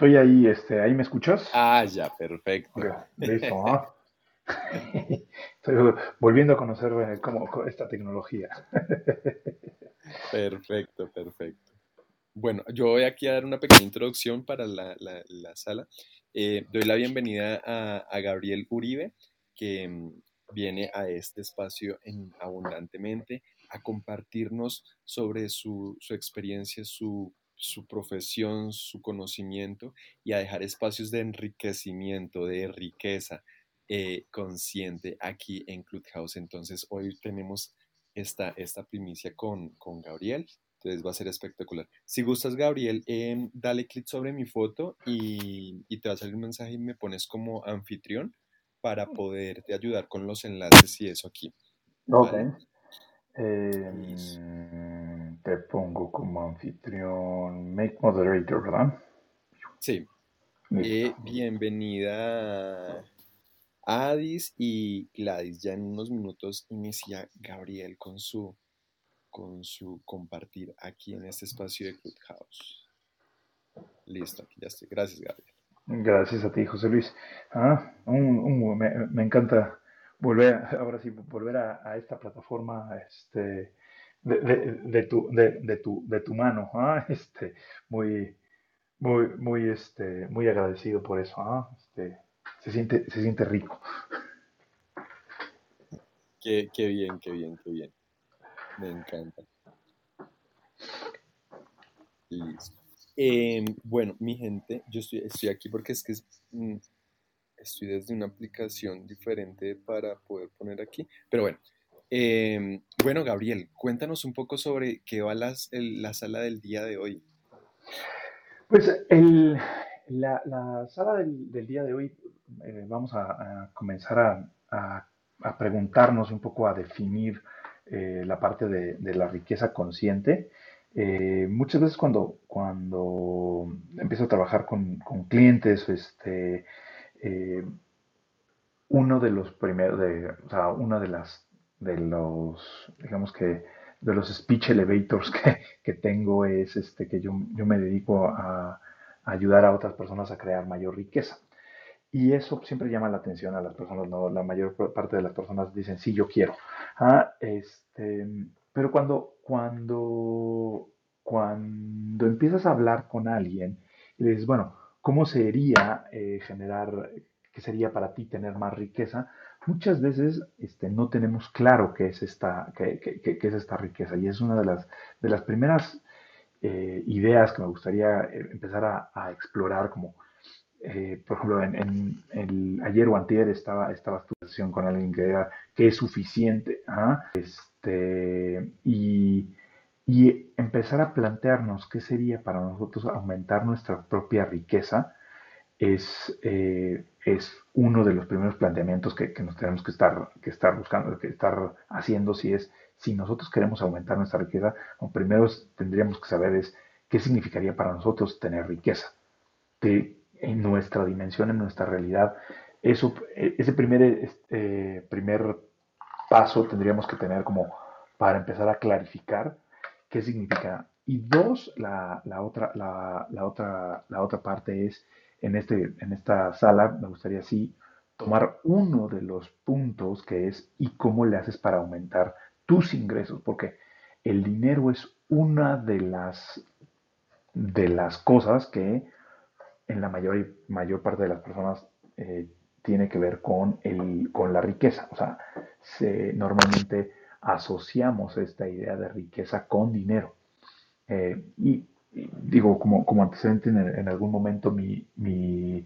Estoy ahí, este, ¿ahí me escuchas? Ah, ya, perfecto. listo, Estoy volviendo a conocer eh, cómo, esta tecnología. Perfecto, perfecto. Bueno, yo voy aquí a dar una pequeña introducción para la, sala. Eh, doy la bienvenida a, Gabriel Uribe, que mm, viene a este espacio en Abundantemente a compartirnos sobre su, experiencia, su, profesión, su conocimiento y a dejar espacios de enriquecimiento, de riqueza eh, consciente aquí en Clubhouse. Entonces, hoy tenemos esta, esta primicia con, con Gabriel. Entonces va a ser espectacular. Si gustas, Gabriel, em, dale clic sobre mi foto y, te va a salir un mensaje y me pones como anfitrión para mm. poderte ayudar con los enlaces y eso aquí. Ok. Em, te pongo como anfitrión, make moderator, ¿verdad? Sí. Eh, bienvenida Adis y Gladys. Ya en unos minutos inicia Gabriel con su, con su compartir aquí en este espacio de Clubhouse. Listo, aquí ya estoy. Gracias, Gabriel. Gracias a ti, José Luis. Ah, me, encanta volver, ahora sí, volver a, esta plataforma este, de, tu, de, tu, de tu mano. Ah, este, muy, muy, muy, este, muy agradecido por eso. Ah, este, se siente, se siente rico. Qué, qué bien, qué bien, qué bien. Me encanta. Listo. Em, bueno, mi gente, yo estoy, estoy aquí porque es que mm, estoy desde una aplicación diferente para poder poner aquí. Pero bueno, em, bueno, Gabriel, cuéntanos un poco sobre qué va la sala del día de hoy. Pues el, la, sala del, día de hoy eh, vamos a, comenzar a, preguntarnos un poco, a definir eh, la parte de, la riqueza consciente. Eh, muchas veces cuando, cuando empiezo a trabajar con, clientes, este, uno de los primeros, de, o sea, una de las, de los, digamos que, de los speech elevators que, tengo es este, que yo, yo me dedico a, ayudar a otras personas a crear mayor riqueza. Y eso siempre llama la atención a las personas, ¿no? La mayor parte de las personas dicen, sí, yo quiero. Ah, este, pero cuando, cuando, cuando empiezas a hablar con alguien y le dices, bueno, ¿cómo sería eh, generar, qué sería para ti tener más riqueza? Muchas veces este, no tenemos claro qué es, esta, qué, qué, qué es esta riqueza. Y es una de las, de las primeras eh, ideas que me gustaría eh, empezar a, explorar, como eh, por ejemplo en, el, ayer o antier estaba, estaba sesión con alguien que era que es suficiente, ¿ah? este, y, y, empezar a plantearnos qué sería para nosotros aumentar nuestra propia riqueza es, es uno de los primeros planteamientos que, que, nos tenemos que estar, que estar buscando, que estar haciendo si es si nosotros queremos aumentar nuestra riqueza, lo primero tendríamos que saber es qué significaría para nosotros tener riqueza. Que en nuestra dimensión, en nuestra realidad, eso, ese primer, este, primer paso tendríamos que tener como para empezar a clarificar qué significa. Y dos, la, otra, la, otra, la otra parte es, en, este, en esta sala, me gustaría así tomar uno de los puntos que es y cómo le haces para aumentar tus ingresos, porque el dinero es una de las, de las cosas que en la mayor, mayor parte de las personas eh, tiene que ver con, el, con la riqueza. O sea, se, normalmente asociamos esta idea de riqueza con dinero. Eh, y, digo, como, como antecedente, en, algún momento mi, mi,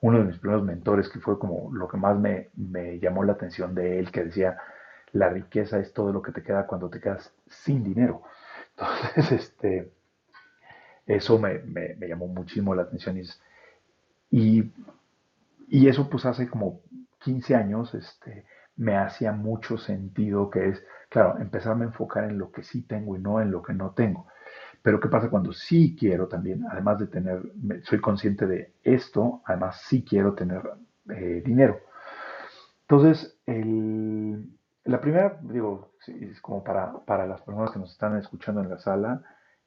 uno de mis primeros mentores, que fue como lo que más me, me llamó la atención de él, que decía, la riqueza es todo lo que te queda cuando te quedas sin dinero. Entonces, este, eso me, llamó muchísimo la atención. Y, y, eso pues hace como 15 años este, me hacía mucho sentido que es, claro, empezarme a enfocar en lo que sí tengo y no en lo que no tengo. Pero ¿qué pasa cuando sí quiero también, además de tener, soy consciente de esto, además sí quiero tener eh, dinero? Entonces, el, la primera, digo, es como para, para las personas que nos están escuchando en la sala,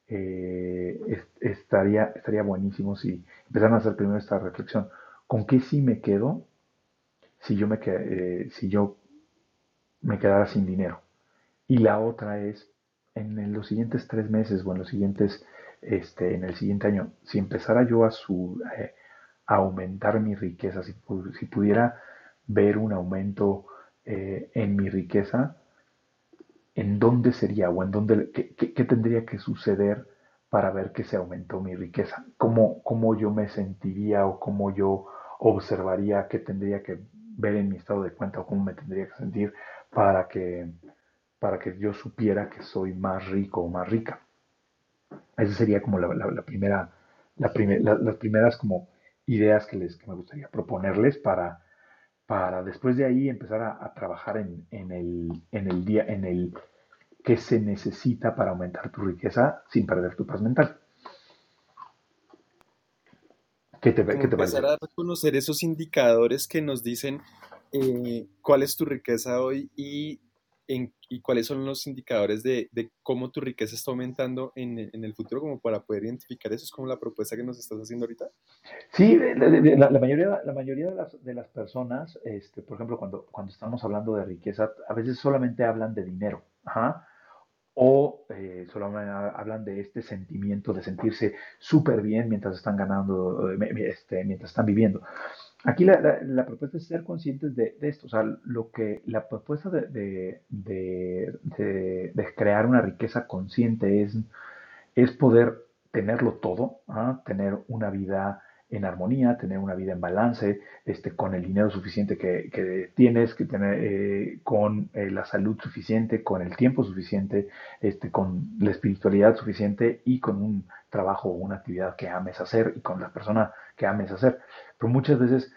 eh, estaría, estaría buenísimo si empezaran a hacer primero esta reflexión. ¿Con qué sí me quedo si yo me, eh, si yo me quedara sin dinero? Y la otra es, en los siguientes tres meses o en los siguientes, este, en el siguiente año, si empezara yo a, su, eh, aumentar mi riqueza, si, si, pudiera ver un aumento en mi riqueza, en dónde sería o en dónde, qué, tendría que suceder para ver que se aumentó mi riqueza, cómo, cómo yo me sentiría o cómo yo observaría qué tendría que ver en mi estado de cuenta o cómo me tendría que sentir para que, para que yo supiera que soy más rico o más rica. Esa sería como la, primera, la las primeras como ideas que, les, que me gustaría proponerles para, para después de ahí empezar a, trabajar en, el, en, el, día, en el que se necesita para aumentar tu riqueza sin perder tu paz mental. ¿Qué te, ¿qué te empezar a reconocer esos indicadores que nos dicen eh, cuál es tu riqueza hoy y y cuáles son los indicadores de, cómo tu riqueza está aumentando en, el futuro, como para poder identificar eso. ¿Es como la propuesta que nos estás haciendo ahorita? Sí, la, mayoría, la mayoría de, las, de las personas, este, por ejemplo, cuando, cuando estamos hablando de riqueza, a veces solamente hablan de dinero. o eh, solamente hablan de este sentimiento de sentirse súper bien mientras están ganando, eh, este, mientras están viviendo. Aquí la, la, propuesta es ser conscientes de, esto, o sea, lo que la propuesta de, de, crear una riqueza consciente es, es poder tenerlo todo, ¿ah? tener una vida en armonía, tener una vida en balance, este, con el dinero suficiente que, tienes, que eh, con eh, la salud suficiente, con el tiempo suficiente, este, con la espiritualidad suficiente y con un trabajo o una actividad que ames hacer y con la persona que ames hacer. Pero muchas veces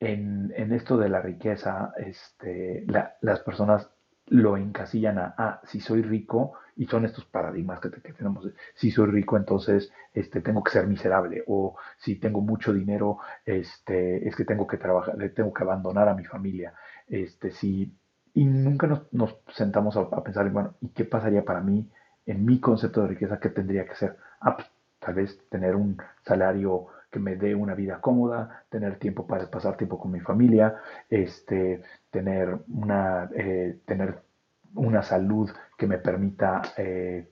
en, esto de la riqueza, este, las personas lo encasillan a, ah, si soy rico, y son estos paradigmas que, tenemos, si soy rico, entonces este, tengo que ser miserable, o si tengo mucho dinero, este, es que tengo que trabajar, tengo que abandonar a mi familia, este, si, y nunca nos, sentamos a, pensar, bueno, ¿y qué pasaría para mí en mi concepto de riqueza? ¿Qué tendría que ser? Ah, pues, tal vez tener un salario que me dé una vida cómoda, tener tiempo para pasar tiempo con mi familia, este, tener, una, eh, tener una salud que me permita eh,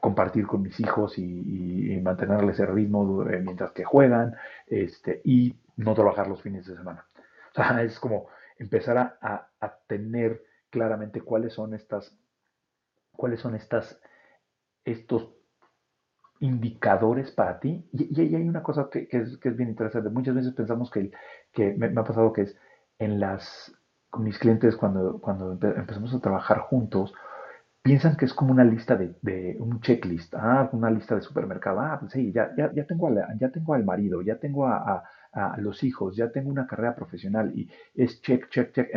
compartir con mis hijos y, mantenerles el ritmo eh, mientras que juegan este, y no trabajar los fines de semana. O sea, es como empezar a, a tener claramente cuáles son estas, cuáles son estas, estos indicadores para ti. Y, y hay una cosa que, es, que, es, bien interesante. Muchas veces pensamos que, que me, ha pasado que es en las, con mis clientes cuando, cuando empezamos a trabajar juntos, piensan que es como una lista de, un checklist, ah, una lista de supermercado. Ah, pues sí, ya, ya, ya, tengo, ya tengo al marido, ya tengo a, a, los hijos, ya tengo una carrera profesional y es check, check, check.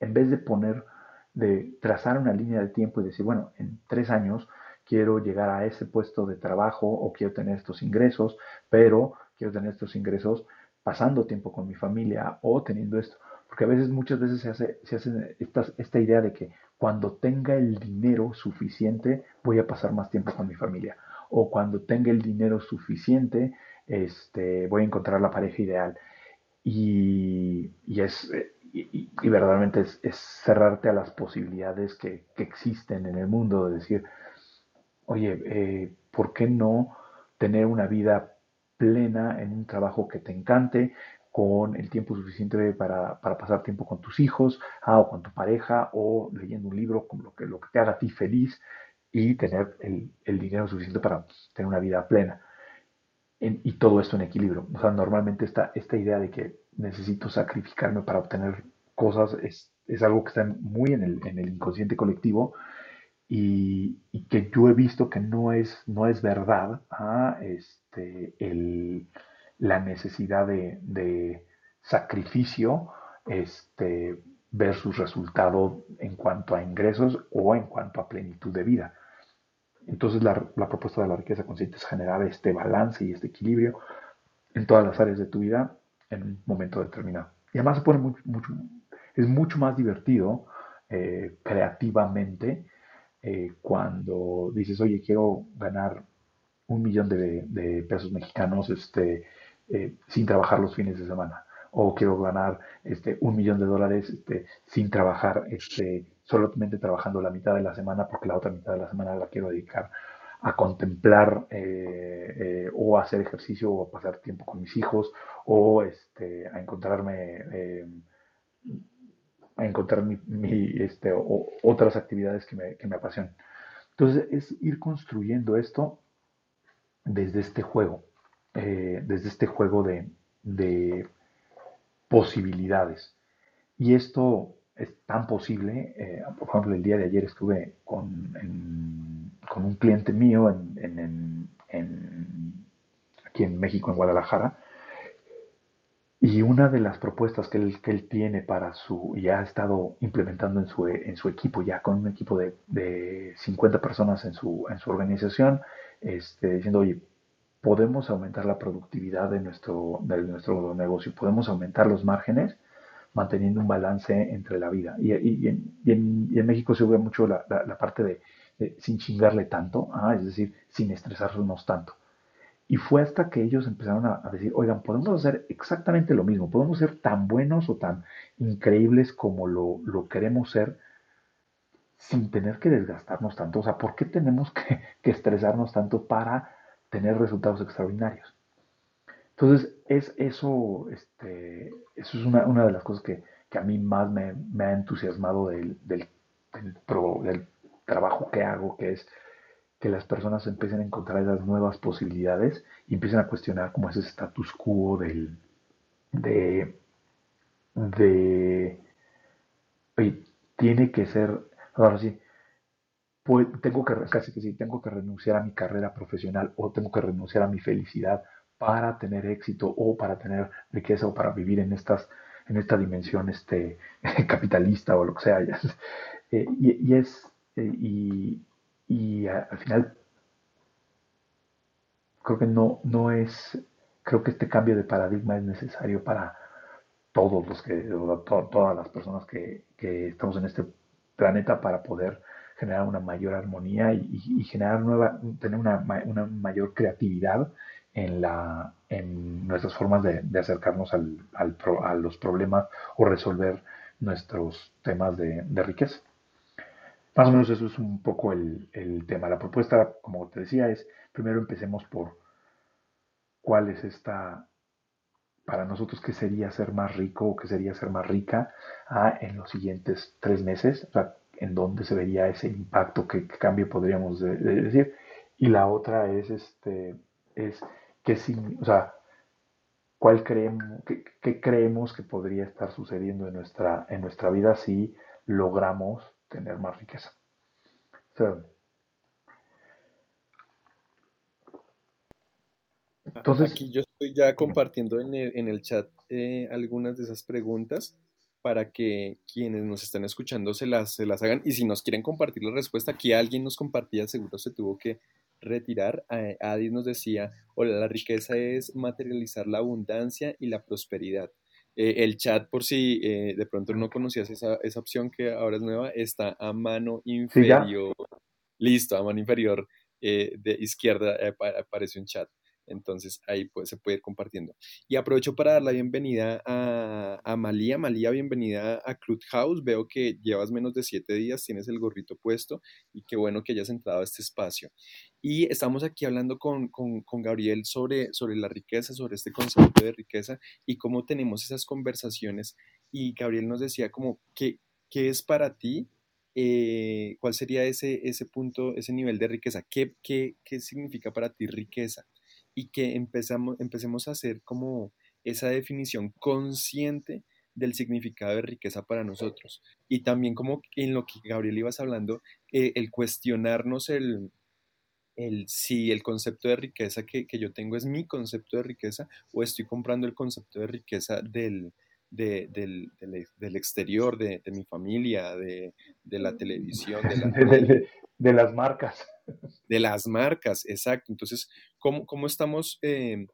en vez de poner, de trazar una línea de tiempo y decir, bueno, en tres años quiero llegar a ese puesto de trabajo o quiero tener estos ingresos, pero quiero tener estos ingresos pasando tiempo con mi familia o teniendo esto. Porque a veces, muchas veces se hace, se hace esta, esta idea de que cuando tenga el dinero suficiente voy a pasar más tiempo con mi familia. O cuando tenga el dinero suficiente este, voy a encontrar la pareja ideal. Y, y es, y, verdaderamente es, cerrarte a las posibilidades que, que existen en el mundo, de decir, oye, eh, ¿por qué no tener una vida plena en un trabajo que te encante, con el tiempo suficiente para, pasar tiempo con tus hijos, ah, o con tu pareja, o leyendo un libro, como lo que, lo que te haga a ti feliz, y tener el, dinero suficiente para tener una vida plena. y todo esto en equilibrio. O sea, normalmente esta, esta idea de que necesito sacrificarme para obtener cosas es, algo que está muy en el, en el inconsciente colectivo y, que yo he visto que no es, no es verdad ¿ah? este, la necesidad de, sacrificio este, versus resultado en cuanto a ingresos o en cuanto a plenitud de vida. Entonces la, propuesta de la riqueza consciente es generar este balance y este equilibrio en todas las áreas de tu vida en un momento determinado. Y además se pone mucho, es mucho más divertido eh, creativamente eh, cuando dices, oye, quiero ganar un millón de, pesos mexicanos este, eh, sin trabajar los fines de semana. O quiero ganar este, un millón de dólares este, sin trabajar, este, solamente trabajando la mitad de la semana porque la otra mitad de la semana la quiero dedicar a contemplar eh, eh, o a hacer ejercicio o a pasar tiempo con mis hijos o este, a encontrarme a encontrar mi, este, otras actividades que me, que. Entonces es ir construyendo esto desde este juego, eh, desde este juego de, posibilidades. Y esto es tan posible, eh, por ejemplo, el día de ayer estuve con, un cliente mío en, aquí en México, en Guadalajara, y una de las propuestas que él, tiene para su, ya ha estado implementando en su, equipo, ya con un equipo de, de 50 personas en su, en su organización, este, diciendo, oye, podemos aumentar la productividad de nuestro, de nuestro negocio, podemos aumentar los márgenes manteniendo un balance entre la vida. Y, y, en, y en, México se ve mucho la, la, parte de, sin chingarle tanto, es decir, sin estresarnos tanto. Y fue hasta que ellos empezaron a, decir, oigan, podemos hacer exactamente lo mismo, podemos ser tan buenos o tan increíbles como lo, lo queremos ser sin tener que desgastarnos tanto. O sea, ¿por qué tenemos que, que estresarnos tanto para tener resultados extraordinarios? Entonces, es eso, este, eso es una, una de las cosas que, que a mí más me, ha entusiasmado del, del, del, del trabajo que hago, que es que las personas empiecen a encontrar esas nuevas posibilidades y empiecen a cuestionar como ese status quo del, de, de, tiene que ser, ahora sí, pues, tengo que, casi que sí, tengo que renunciar a mi carrera profesional o tengo que renunciar a mi felicidad para tener éxito o para tener riqueza o para vivir en estas en esta dimensión este capitalista o lo que sea eh, y, es eh, y, al final creo que no, no es, creo que este cambio de paradigma es necesario para todos los que, todas las personas que, estamos en este planeta para poder generar una mayor armonía y, generar nueva, tener una, mayor creatividad en, la, en nuestras formas de, acercarnos al, a los problemas o resolver nuestros temas de riqueza. Más o menos eso es un poco el, tema. La propuesta, como te decía, es primero empecemos por cuál es esta, para nosotros, qué sería ser más rico o qué sería ser más rica ah, en los siguientes tres meses, o sea, en dónde se vería ese impacto, qué, cambio podríamos decir. Y la otra es, este, es qué, o sea, cuál creemos, qué, creemos que podría estar sucediendo en nuestra, en nuestra vida si logramos tener más riqueza. Entonces, Aquí yo estoy ya compartiendo en el, chat eh, algunas de esas preguntas para que quienes nos están escuchando se las, se las hagan. Y si nos quieren compartir la respuesta, aquí alguien nos compartía, seguro se tuvo que retirar. Adi nos decía, hola, la riqueza es materializar la abundancia y la prosperidad. Eh, el chat, por si eh, de pronto no conocías esa, esa, opción que ahora es nueva, está a mano inferior. Listo, a mano inferior eh, de izquierda aparece un chat. Entonces ahí pues, se puede ir compartiendo. Y aprovecho para dar la bienvenida a, a Malía. Malía, bienvenida a House. Veo que llevas menos de siete días, tienes el gorrito puesto y qué bueno que hayas entrado a este espacio. Y estamos aquí hablando con, con, con, Gabriel sobre, sobre la riqueza, sobre este concepto de riqueza y cómo tenemos esas conversaciones. Y Gabriel nos decía como, ¿qué, qué es para ti? Eh, ¿Cuál sería ese, ese punto, ese nivel de riqueza? ¿Qué, qué, qué significa para ti riqueza? Y que empezamos, empecemos a hacer como esa definición consciente del significado de riqueza para nosotros. Y también como en lo que Gabriel ibas hablando, eh, el cuestionarnos el, el si el concepto de riqueza que, yo tengo es mi concepto de riqueza o estoy comprando el concepto de riqueza del, del, exterior, de, mi familia, de, la televisión, de, las marcas. De las marcas, exacto. Entonces, ¿cómo, cómo estamos eh,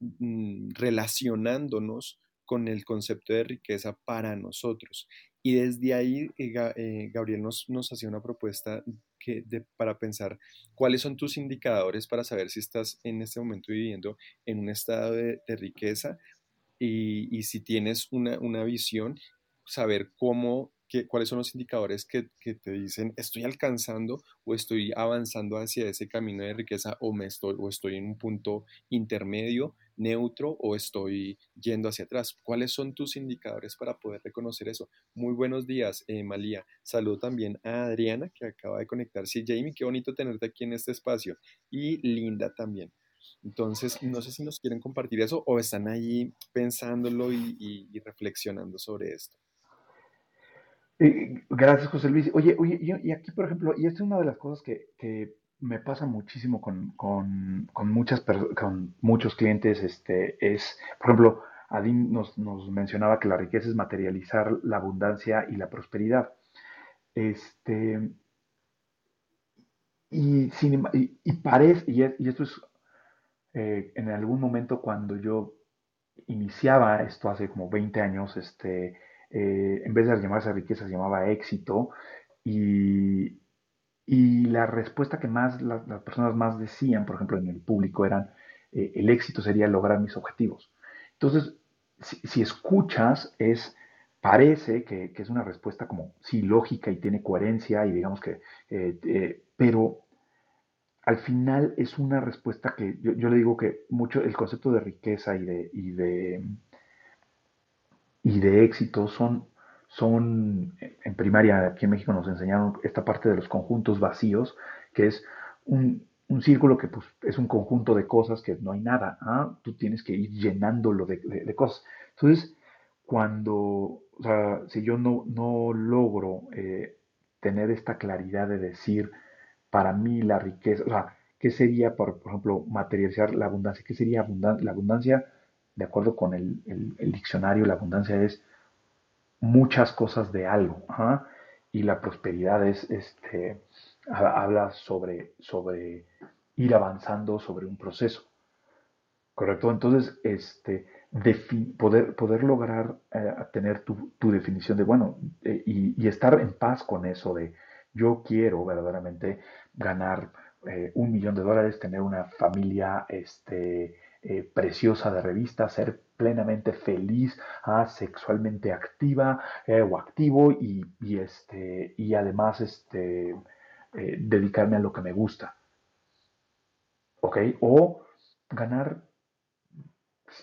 mm, relacionándonos con el concepto de riqueza para nosotros? Y desde ahí, eh, eh, Gabriel nos, nos hacía una propuesta que, para pensar cuáles son tus indicadores para saber si estás en este momento viviendo en un estado de, riqueza y, y, si tienes una, una visión, saber cómo cuáles son los indicadores que, te dicen estoy alcanzando o estoy avanzando hacia ese camino de riqueza o, me estoy, o estoy en un punto intermedio, neutro o estoy yendo hacia atrás. ¿Cuáles son tus indicadores para poder reconocer eso? Muy buenos días, eh, Malía. Saludo también a Adriana que acaba de conectarse. Jamie, qué bonito tenerte aquí en este espacio. Y Linda también. Entonces, no sé si nos quieren compartir eso o están ahí pensándolo y reflexionando sobre esto. Gracias, José Luis. Oye, oye, y, aquí, por ejemplo, y esta es una de las cosas que, me pasa muchísimo con, muchas con muchos clientes, este, es, por ejemplo, Adin nos, mencionaba que la riqueza es materializar la abundancia y la prosperidad. Este, y, y, parece, y, esto es eh, en algún momento cuando yo iniciaba esto hace como 20 años, este, eh, en vez de llamarse riqueza, se llamaba éxito. Y, y la respuesta que más las personas más decían, por ejemplo, en el público, eran eh, el éxito sería lograr mis objetivos. Entonces, si, escuchas, es parece que, es una respuesta como, sí, lógica y tiene coherencia y digamos que, eh, pero al final es una respuesta que yo, yo, le digo que mucho el concepto de riqueza y de, y de y de éxito son, son, en primaria aquí en México nos enseñaron esta parte de los conjuntos vacíos, que es un, círculo que pues, es un conjunto de cosas que no hay nada, ¿ah? tú tienes que ir llenándolo de, de, cosas. Entonces, cuando, o sea, si yo no, no logro eh, tener esta claridad de decir, para mí la riqueza, o sea, ¿qué sería, por, por ejemplo, materializar la abundancia? ¿Qué sería la abundancia? De acuerdo con el, diccionario, la abundancia es muchas cosas de algo. Y la prosperidad es, este, habla sobre, sobre ir avanzando sobre un proceso. ¿Correcto? Entonces, este, poder, poder lograr eh, tener tu, definición de, bueno, eh, y, estar en paz con eso de yo quiero verdaderamente ganar eh, un millón de dólares, tener una familia este, eh, preciosa de revista, ser plenamente feliz, ah, sexualmente activa eh, o activo y, este, y además este, eh, dedicarme a lo que me gusta. ¿Ok? O ganar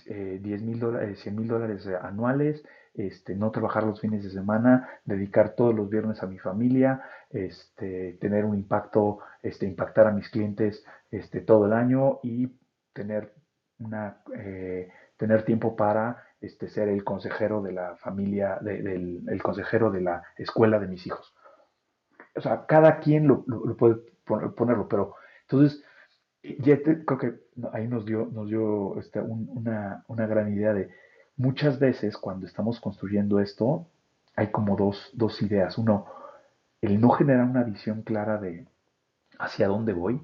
10 mil dólares, 100 mil dólares anuales, este, no trabajar los fines de semana, dedicar todos los viernes a mi familia, este, tener un impacto, este, impactar a mis clientes este, todo el año y tener una, eh, tener tiempo para este, ser el consejero de la familia, del el consejero de la escuela de mis hijos. O sea, cada quien lo, puede ponerlo, pero entonces, ya creo que ahí nos dio, nos dio este, una, una, gran idea de muchas veces cuando estamos construyendo esto, hay como dos, dos ideas. Uno, el no generar una visión clara de hacia dónde voy,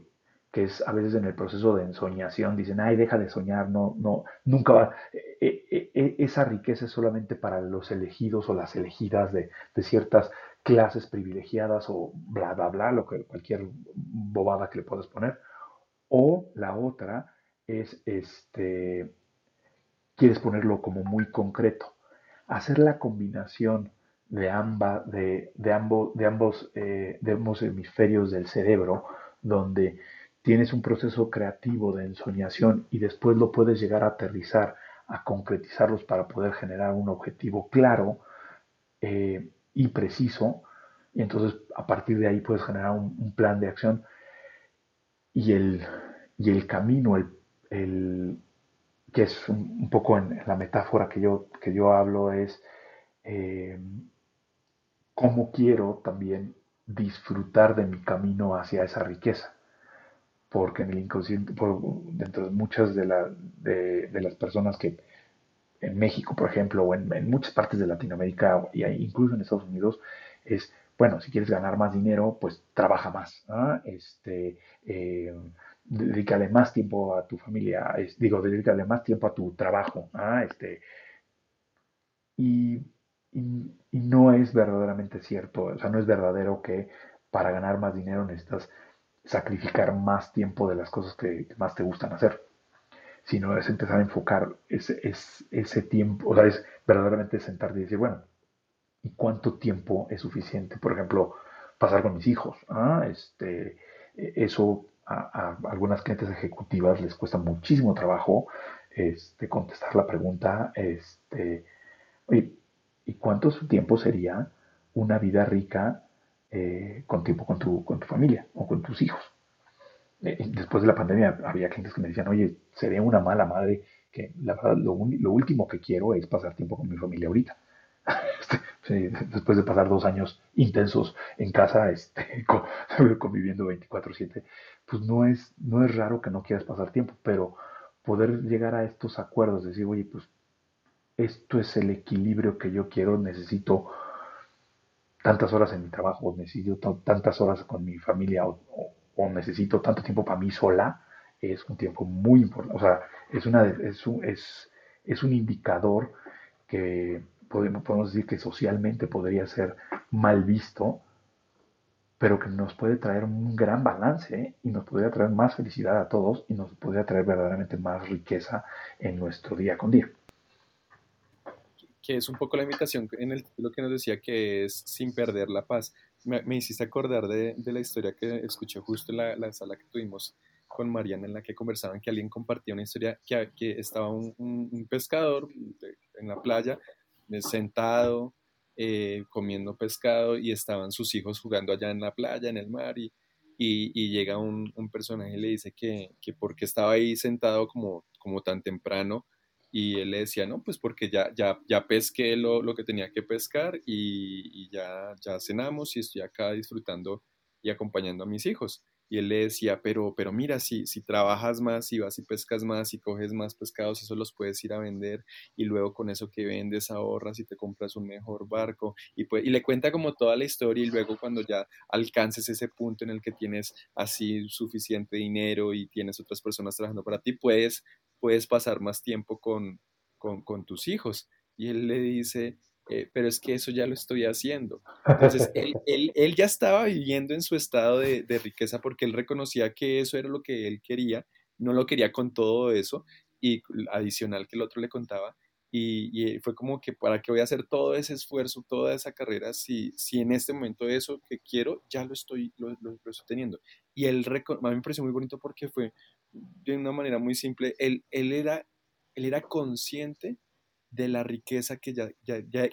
que es a veces en el proceso de ensoñación, dicen, ay, deja de soñar, no, no, nunca va. E, e, e, esa riqueza es solamente para los elegidos o las elegidas de, ciertas clases privilegiadas o bla, bla, bla, lo que, cualquier bobada que le puedas poner. O la otra es, este, quieres ponerlo como muy concreto, hacer la combinación de, amba, de, de, ambos, de, ambos, eh, de ambos hemisferios del cerebro, donde tienes un proceso creativo de ensoñación y después lo puedes llegar a aterrizar, a concretizarlos para poder generar un objetivo claro eh, y preciso. Y entonces a partir de ahí puedes generar un, plan de acción y el, y el camino, el, que es un, poco en, la metáfora que yo, que yo hablo, es eh, cómo quiero también disfrutar de mi camino hacia esa riqueza porque en el inconsciente, dentro de muchas de, las personas que en México, por ejemplo, o en, muchas partes de Latinoamérica, y incluso en Estados Unidos, es, bueno, si quieres ganar más dinero, pues trabaja más, este, eh, dedícale más tiempo a tu familia, digo, dedícale más tiempo a tu trabajo, este, y, y, no es verdaderamente cierto, o sea, no es verdadero que para ganar más dinero necesitas sacrificar más tiempo de las cosas que más te gustan hacer, sino es empezar a enfocar ese, ese tiempo, o sea, es verdaderamente sentarte y decir, bueno, ¿y cuánto tiempo es suficiente? Por ejemplo, pasar con mis hijos. ¿ah? Este, eso a, algunas clientes ejecutivas les cuesta muchísimo trabajo este, contestar la pregunta, este, ¿y cuánto tiempo sería una vida rica eh, con tiempo con tu, con tu familia o con tus hijos? Eh, después de la pandemia había clientes que me decían, oye, sería una mala madre que la verdad lo, lo último que quiero es pasar tiempo con mi familia ahorita. Este, después de pasar dos años intensos en casa, este, conviviendo 24/7, pues no es, no es raro que no quieras pasar tiempo, pero poder llegar a estos acuerdos, decir, oye, pues esto es el equilibrio que yo quiero, necesito tantas horas en mi trabajo, necesito tantas horas con mi familia o, necesito tanto tiempo para mí sola, es un tiempo muy importante. O sea, es, una, es, un, es, es un indicador que podemos, podemos decir que socialmente podría ser mal visto, pero que nos puede traer un gran balance ¿eh? y nos podría traer más felicidad a todos y nos podría traer verdaderamente más riqueza en nuestro día con día. Que es un poco la invitación en el título que nos decía que es sin perder la paz. Me, hiciste acordar de, de, la historia que escuché justo en la, la, sala que tuvimos con Mariana en la que conversaban que alguien compartía una historia que, que estaba un, un, pescador en la playa eh, sentado eh, comiendo pescado y estaban sus hijos jugando allá en la playa, en el mar, y, y, llega un, un, personaje y le dice que, que porque estaba ahí sentado como, como tan temprano, y él le decía, no, pues porque ya, ya, ya pesqué lo, lo que tenía que pescar y, y, ya, ya cenamos y estoy acá disfrutando y acompañando a mis hijos. Y él le decía, pero, pero mira, si, si trabajas más, y vas y pescas más y coges más pescados, eso los puedes ir a vender y luego con eso que vendes ahorras y te compras un mejor barco. Y, pues, y le cuenta como toda la historia y luego cuando ya alcances ese punto en el que tienes así suficiente dinero y tienes otras personas trabajando para ti, puedes, puedes pasar más tiempo con, con, con tus hijos. Y él le dice, eh, pero es que eso ya lo estoy haciendo. Entonces, él, él, ya estaba viviendo en su estado de, de, riqueza porque él reconocía que eso era lo que él quería, no lo quería con todo eso, y adicional que el otro le contaba, y, fue como que para qué voy a hacer todo ese esfuerzo, toda esa carrera, si, si en este momento eso que quiero ya lo estoy, lo, lo, estoy teniendo. Y él, a mí me pareció muy bonito porque fue de una manera muy simple, él, él, era, él era consciente de la riqueza que, ya,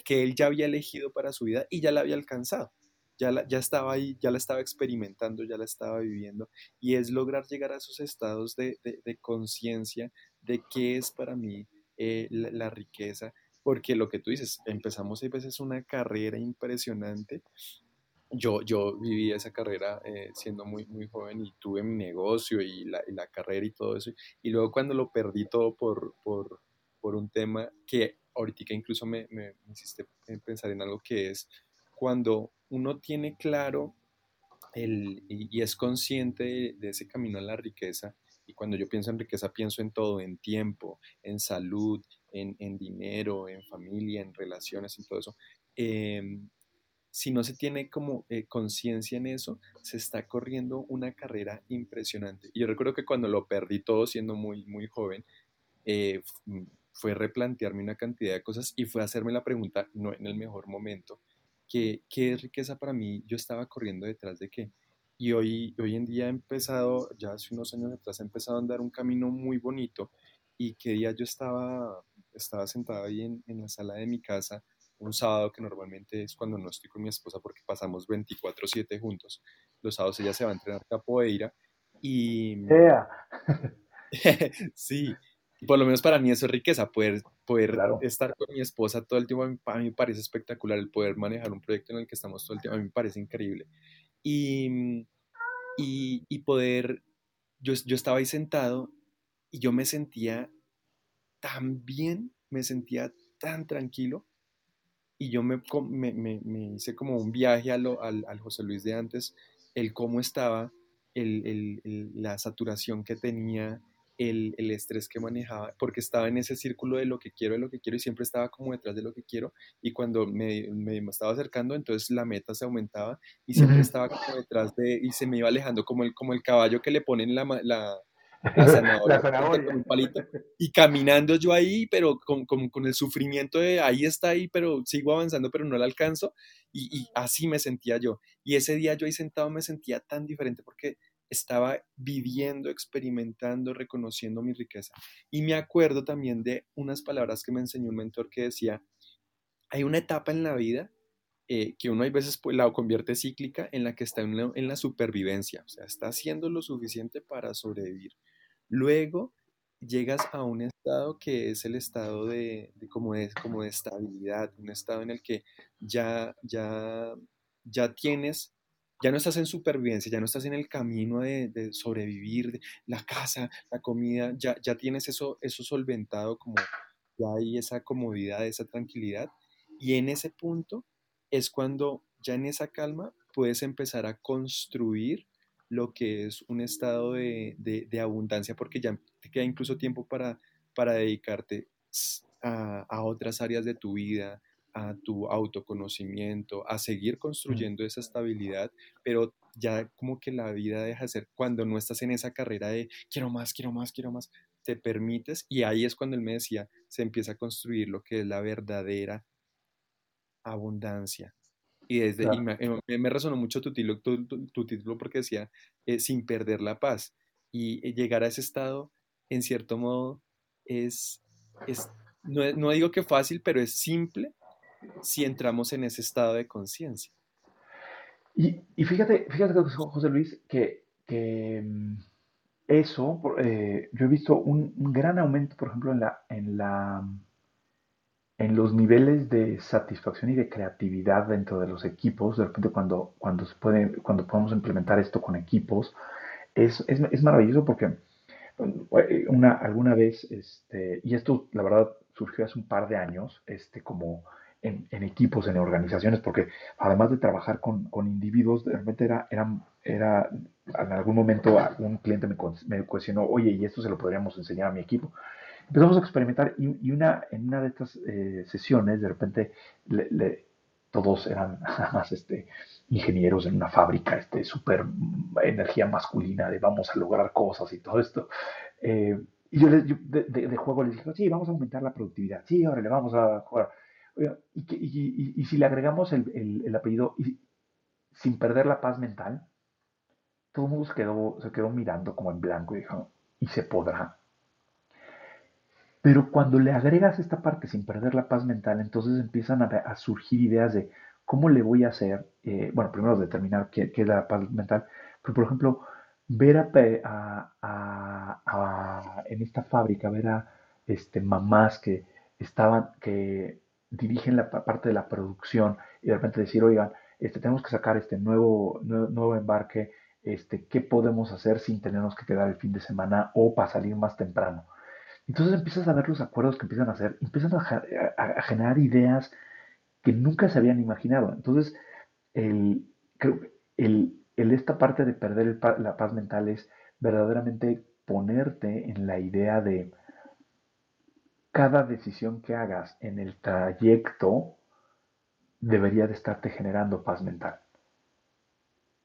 que él ya había elegido para su vida y ya la había alcanzado. Ya, ya estaba ahí, ya la estaba experimentando, ya la estaba viviendo. Y es lograr llegar a esos estados de, conciencia de qué es para mí eh, la, riqueza. Porque lo que tú dices, empezamos a veces una carrera impresionante. Yo, yo viví esa carrera eh, siendo muy, muy joven y tuve mi negocio y la, la, carrera y todo eso. Y luego cuando lo perdí todo por, por, por un tema que ahorita incluso me, me, hiciste pensar en algo que es cuando uno tiene claro el, y, es consciente de, ese camino a la riqueza, y cuando yo pienso en riqueza pienso en todo, en tiempo, en salud, en, en dinero, en familia, en relaciones, en todo eso. Em, si no se tiene como eh, conciencia en eso, se está corriendo una carrera impresionante. Y yo recuerdo que cuando lo perdí todo siendo muy, muy joven, eh, fue replantearme una cantidad de cosas y fue hacerme la pregunta, no en el mejor momento, que, ¿qué riqueza para mí? Yo estaba corriendo detrás de qué. Y hoy, hoy en día he empezado, ya hace unos años atrás, he empezado a andar un camino muy bonito y que día yo estaba, estaba sentado ahí en, en la sala de mi casa un sábado que normalmente es cuando no estoy con mi esposa porque pasamos 24/7 juntos. Los sábados ella se va a entrenar capoeira y... sí, por lo menos para mí eso es riqueza, poder, poder estar con mi esposa todo el tiempo, a mí, me parece espectacular, el poder manejar un proyecto en el que estamos todo el tiempo, a mí me parece increíble. Y, y, y poder, yo, yo estaba ahí sentado y yo me sentía tan bien, me sentía tan tranquilo y yo me, me, me, hice como un viaje a lo, al, al, José Luis de antes, el cómo estaba, el, el, la saturación que tenía, el, el, estrés que manejaba, porque estaba en ese círculo de lo que quiero, de lo que quiero, y siempre estaba como detrás de lo que quiero, y cuando me, me estaba acercando, entonces la meta se aumentaba, y siempre estaba como detrás de, y se me iba alejando, como el, como el caballo que le ponen la, la, la zanahoria, un palito, y caminando yo ahí, pero con, con, con, el sufrimiento de ahí está ahí, pero sigo avanzando, pero no la alcanzo, y, y así me sentía yo, y ese día yo ahí sentado me sentía tan diferente, porque estaba viviendo, experimentando, reconociendo mi riqueza. Y me acuerdo también de unas palabras que me enseñó un mentor que decía, hay una etapa en la vida eh, que uno hay veces pues, la convierte cíclica en la que está en la, en la, supervivencia, o sea, está haciendo lo suficiente para sobrevivir. Luego llegas a un estado que es el estado de, como, de, como de estabilidad, un estado en el que ya, ya, ya tienes ya no estás en supervivencia, ya no estás en el camino de, sobrevivir, la casa, la comida, ya, ya tienes eso, eso solventado, como ya hay esa comodidad, esa tranquilidad. Y en ese punto es cuando ya en esa calma puedes empezar a construir lo que es un estado de, de, abundancia, porque ya te queda incluso tiempo para, para dedicarte a, a otras áreas de tu vida, a tu autoconocimiento, a seguir construyendo esa estabilidad, pero ya como que la vida deja de ser cuando no estás en esa carrera de quiero más, quiero más, quiero más, te permites y ahí es cuando él me decía, se empieza a construir lo que es la verdadera abundancia. Y, desde, eh, me, resonó mucho tu, título, tu, título porque decía, eh, sin perder la paz. Y eh, llegar a ese estado, en cierto modo, es, es no, no digo que fácil, pero es simple si entramos en ese estado de conciencia. Y, y, fíjate, fíjate, José Luis, que, que mm, eso, eh, yo he visto un, un, gran aumento, por ejemplo, en, la, en, la, en los niveles de satisfacción y de creatividad dentro de los equipos. De repente, cuando, cuando, se cuando podemos implementar esto con equipos, es, es, es maravilloso porque eh, una, alguna vez, este, y esto la verdad surgió hace un par de años, este, como en, equipos, en organizaciones, porque además de trabajar con, con individuos, de repente era, era, era, en algún momento un cliente me, me, cuestionó, oye, ¿y esto se lo podríamos enseñar a mi equipo? Empezamos a experimentar y, una, en una de estas eh, sesiones, de repente, todos eran más este, ingenieros en una fábrica, este, súper energía masculina de vamos a lograr cosas y todo esto. Eh, y yo, les, de, de, juego les dije, sí, vamos a aumentar la productividad, sí, ahora le vamos a jugar y, si le agregamos el, apellido y, sin perder la paz mental, todo el mundo se quedó, se quedó mirando como en blanco y dijo, ¿y se podrá? Pero cuando le agregas esta parte sin perder la paz mental, entonces empiezan a, surgir ideas de cómo le voy a hacer, eh, bueno, primero determinar qué, es la paz mental, pero por ejemplo, ver a, en esta fábrica, ver a este, mamás que estaban, que dirigen la parte de la producción y de repente decir, oigan, este, tenemos que sacar este nuevo, nuevo, embarque, este, ¿qué podemos hacer sin tenernos que quedar el fin de semana o para salir más temprano? Entonces empiezas a ver los acuerdos que empiezan a hacer, empiezan a, generar ideas que nunca se habían imaginado. Entonces, el, creo el, el, esta parte de perder la paz mental es verdaderamente ponerte en la idea de, cada decisión que hagas en el trayecto debería de estarte generando paz mental.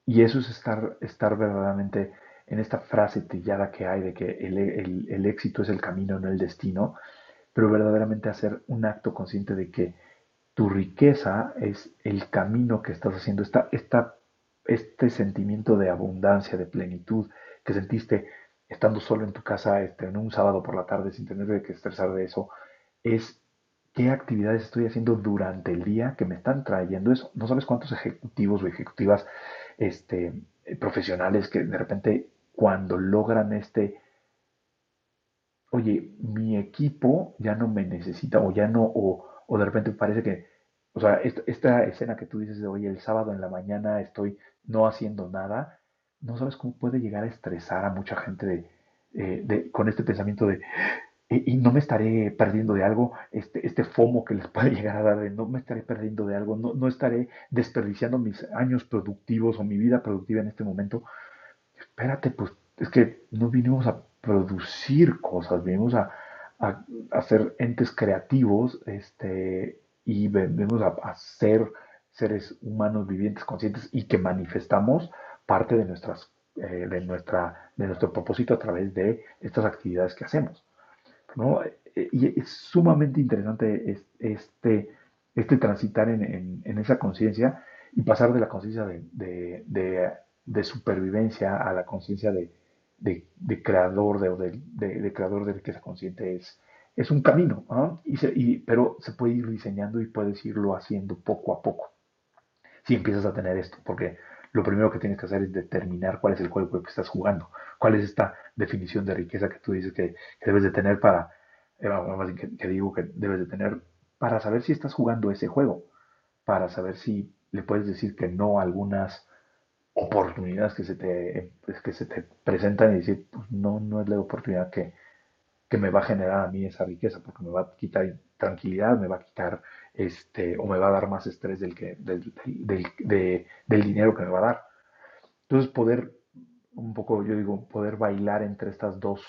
Y eso es estar, estar verdaderamente en esta frase trillada que hay de que el, éxito es el camino, no el destino, pero verdaderamente hacer un acto consciente de que tu riqueza es el camino que estás haciendo, esta, esta, este sentimiento de abundancia, de plenitud que sentiste estando solo en tu casa este, en un sábado por la tarde sin tener que estresar de eso, es qué actividades estoy haciendo durante el día que me están trayendo eso. No sabes cuántos ejecutivos o ejecutivas este, profesionales que de repente cuando logran este, oye, mi equipo ya no me necesita o ya no, o, de repente parece que, o sea, esta, escena que tú dices de, oye, el sábado en la mañana estoy no haciendo nada, no sabes cómo puede llegar a estresar a mucha gente eh, de, con este pensamiento de, y, no me estaré perdiendo de algo, este, este FOMO que les puede llegar a dar, de no me estaré perdiendo de algo, no, no estaré desperdiciando mis años productivos o mi vida productiva en este momento. Espérate, pues es que no vinimos a producir cosas, venimos a, a, ser entes creativos este, y venimos a, ser seres humanos vivientes, conscientes y que manifestamos parte de, nuestras, eh, de, nuestra, de nuestro propósito a través de estas actividades que hacemos. ¿no? Y es sumamente interesante este, este transitar en, en, esa conciencia y pasar de la conciencia de, de, supervivencia a la conciencia de, creador de, de, creador de riqueza consciente es, es un camino, y, pero se puede ir diseñando y puedes irlo haciendo poco a poco. Si empiezas a tener esto, porque lo primero que tienes que hacer es determinar cuál es el juego que estás jugando, cuál es esta definición de riqueza que tú dices que, debes de tener para, eh, que, digo que debes de tener para saber si estás jugando ese juego, para saber si le puedes decir que no a algunas oportunidades que se te, que se te presentan y decir, pues no, no es la oportunidad que, que me va a generar a mí esa riqueza, porque me va a quitar tranquilidad, me va a quitar este, o me va a dar más estrés del, que, del, del, dinero que me va a dar. Entonces poder, un poco, yo digo, poder bailar entre estas dos,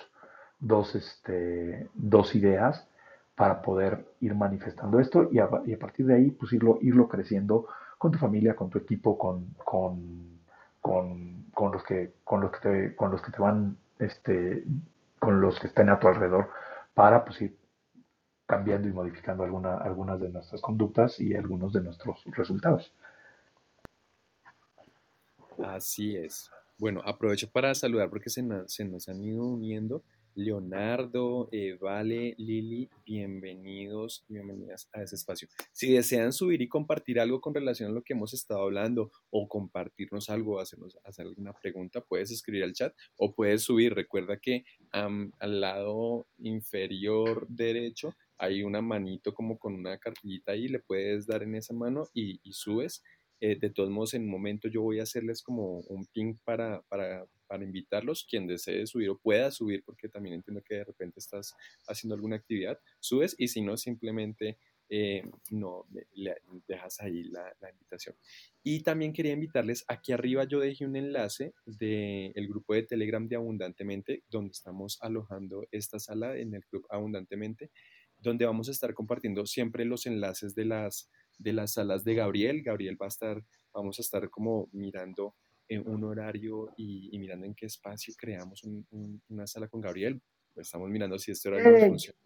dos, este, dos ideas para poder ir manifestando esto y a, partir de ahí, pues irlo, irlo creciendo con tu familia, con tu equipo, con, con, con, con los que, con los que te, con los que te van, este, con los que estén a tu alrededor, para pues ir cambiando y modificando alguna, algunas de nuestras conductas y algunos de nuestros resultados. Así es. Bueno, aprovecho para saludar porque se, se nos han ido uniendo Leonardo, eh, Vale, Lili, bienvenidos bienvenidas a ese espacio. Si desean subir y compartir algo con relación a lo que hemos estado hablando o compartirnos algo, hacernos hacer alguna pregunta, puedes escribir al chat o puedes subir. Recuerda que al lado inferior derecho hay una manito como con una cartillita ahí, le puedes dar en esa mano y, subes. Eh, de todos modos, en un momento yo voy a hacerles como un ping para, para para invitarlos, quien desee subir o pueda subir, porque también entiendo que de repente estás haciendo alguna actividad, subes y si no, simplemente eh, no le, dejas ahí la, invitación. Y también quería invitarles, aquí arriba yo dejé un enlace del grupo de Telegram de Abundantemente, donde estamos alojando esta sala en el club Abundantemente, donde vamos a estar compartiendo siempre los enlaces de las, de las salas de Gabriel. Gabriel va a estar, vamos a estar como mirando en un horario y, mirando en qué espacio creamos una sala con Gabriel. Pues estamos mirando si este horario nos funciona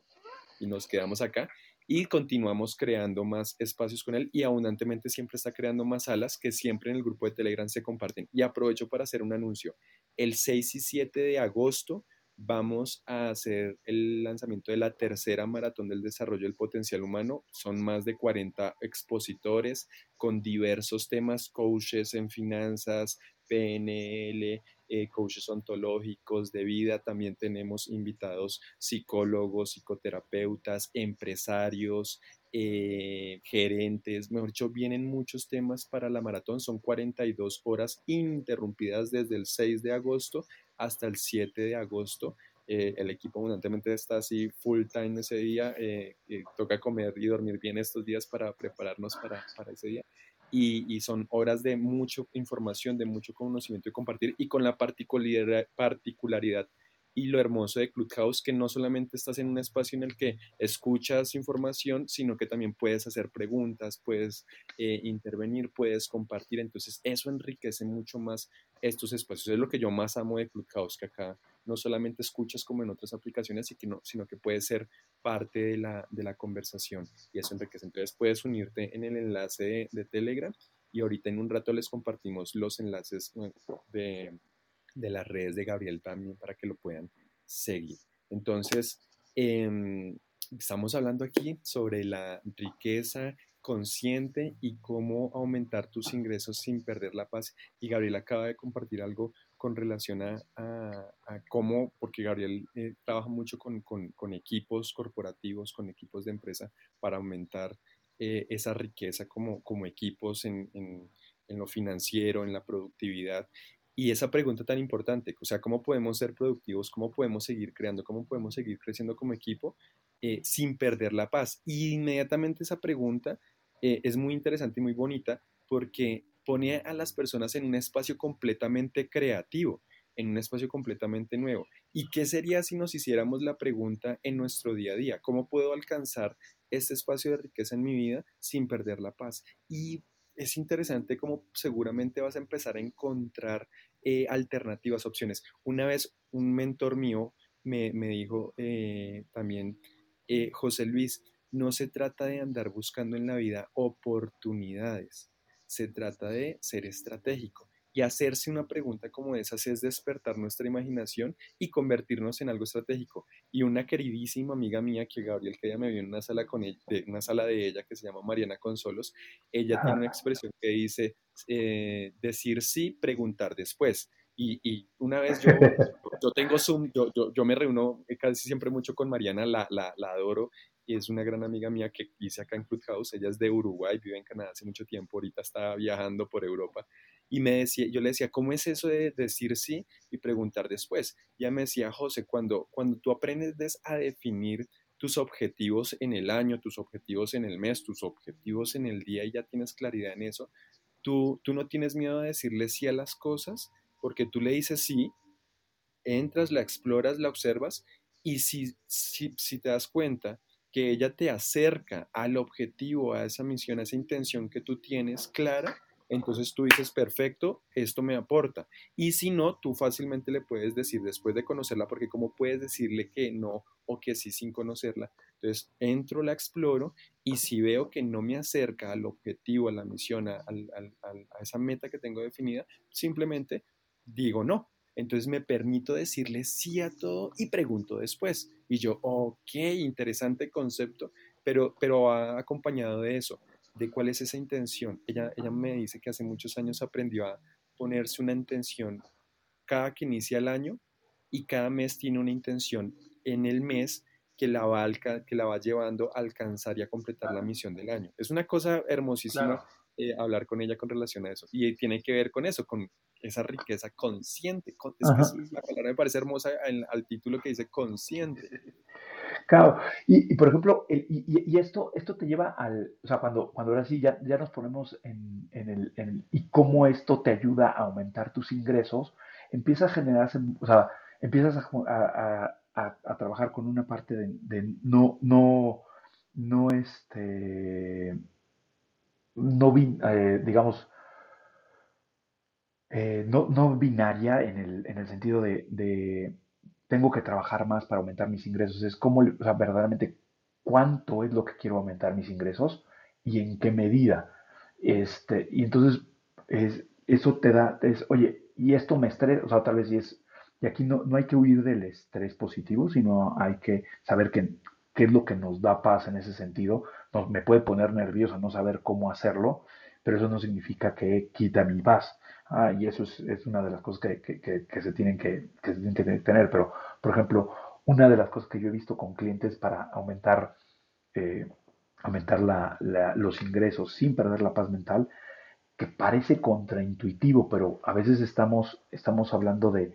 y nos quedamos acá y continuamos creando más espacios con él y abundantemente siempre está creando más salas que siempre en el grupo de Telegram se comparten. Y aprovecho para hacer un anuncio. El 6 y 7 de agosto vamos a hacer el lanzamiento de la tercera maratón del desarrollo del potencial humano. Son más de 40 expositores con diversos temas, coaches en finanzas, PNL, eh, coaches ontológicos de vida. También tenemos invitados psicólogos, psicoterapeutas, empresarios, eh, gerentes, mejor dicho, vienen muchos temas para la maratón, son 42 horas ininterrumpidas desde el 6 de agosto hasta el 7 de agosto. Eh, el equipo abundantemente está así full time ese día, eh, toca comer y dormir bien estos días para prepararnos para, para ese día. Y, y, son horas de mucha información, de mucho conocimiento y compartir, y con la particularidad y lo hermoso de Clubhouse que no solamente estás en un espacio en el que escuchas información, sino que también puedes hacer preguntas, puedes eh, intervenir, puedes compartir. Entonces eso enriquece mucho más estos espacios. Es lo que yo más amo de Clubhouse, que acá no solamente escuchas como en otras aplicaciones, sino que puedes ser parte de la, de la conversación y eso enriquece. Entonces puedes unirte en el enlace de, de Telegram y ahorita en un rato les compartimos los enlaces eh, de de las redes de Gabriel también para que lo puedan seguir. Entonces, em, estamos hablando aquí sobre la riqueza consciente y cómo aumentar tus ingresos sin perder la paz. Y Gabriel acaba de compartir algo con relación a, cómo, porque Gabriel eh, trabaja mucho con, equipos corporativos, con equipos de empresa, para aumentar eh, esa riqueza como, como equipos en, en, lo financiero, en la productividad. Y esa pregunta tan importante, o sea, ¿cómo podemos ser productivos? ¿Cómo podemos seguir creando? ¿Cómo podemos seguir creciendo como equipo eh, sin perder la paz? Y inmediatamente esa pregunta eh, es muy interesante y muy bonita porque pone a las personas en un espacio completamente creativo. en un espacio completamente nuevo. ¿Y qué sería si nos hiciéramos la pregunta en nuestro día a día? ¿Cómo puedo alcanzar este espacio de riqueza en mi vida sin perder la paz? Y es interesante cómo seguramente vas a empezar a encontrar eh, alternativas, opciones. Una vez un mentor mío me, dijo eh, también, eh, José Luis, no se trata de andar buscando en la vida oportunidades, se trata de ser estratégico. Y hacerse una pregunta como esa es despertar nuestra imaginación y convertirnos en algo estratégico. Y una queridísima amiga mía, que Gabriel, que ella me vio en una sala, con ella, de, una sala de ella que se llama Mariana Consolos, ella tiene una expresión que dice eh, decir sí, preguntar después. Y, una vez yo, yo tengo Zoom, yo, yo, me reúno casi siempre mucho con Mariana, la, la, la adoro y es una gran amiga mía que hice acá en Clubhouse. Ella es de Uruguay, vive en Canadá hace mucho tiempo, ahorita está viajando por Europa. Y me decía, yo le decía, ¿cómo es eso de decir sí y preguntar después? Y ella me decía, José, cuando, cuando tú aprendes a definir tus objetivos en el año, tus objetivos en el mes, tus objetivos en el día y ya tienes claridad en eso, tú, tú no tienes miedo de decirle sí a las cosas porque tú le dices sí, entras, la exploras, la observas y si, si, si te das cuenta que ella te acerca al objetivo, a esa misión, a esa intención que tú tienes clara, entonces tú dices, perfecto, esto me aporta. Y si no, tú fácilmente le puedes decir después de conocerla, porque como puedes decirle que no o que sí sin conocerla, entonces entro, la exploro y si veo que no me acerca al objetivo, a la misión, a, esa meta que tengo definida, simplemente digo no. Entonces me permito decirle sí a todo y pregunto después. Y yo, ok, interesante concepto, pero, pero ha acompañado de eso, de cuál es esa intención. Ella, ella me dice que hace muchos años aprendió a ponerse una intención cada que inicia el año y cada mes tiene una intención en el mes que la va, que la va llevando a alcanzar y a completar la misión del año. Es una cosa hermosísima eh, hablar con ella con relación a eso. Y tiene que ver con eso, con esa riqueza consciente. Es que la palabra me parece hermosa al título que dice consciente. Claro, y, por ejemplo, y, esto, esto te lleva al, o sea, cuando, cuando ahora sí ya, ya nos ponemos en, el, y cómo esto te ayuda a aumentar tus ingresos, empieza a generarse, o sea, empiezas a, trabajar con una parte de, no, no, no, este, no, eh, digamos, eh, no, no, binaria en el, en el sentido de, tengo que trabajar más para aumentar mis ingresos. Es como, o sea, verdaderamente, cuánto es lo que quiero aumentar mis ingresos y en qué medida. Este, y entonces, es, eso te da, es, oye, y esto me estresa, o sea, tal vez y es, y aquí no, no hay que huir del estrés positivo, sino hay que saber que, qué es lo que nos da paz en ese sentido. me puede poner nervioso no saber cómo hacerlo, pero eso no significa que quita mi paz. Ah, y eso es, una de las cosas que, se tienen que, que tienen que tener. Pero, por ejemplo, una de las cosas que yo he visto con clientes para aumentar, eh, aumentar los ingresos sin perder la paz mental, que parece contraintuitivo, pero a veces estamos, estamos hablando de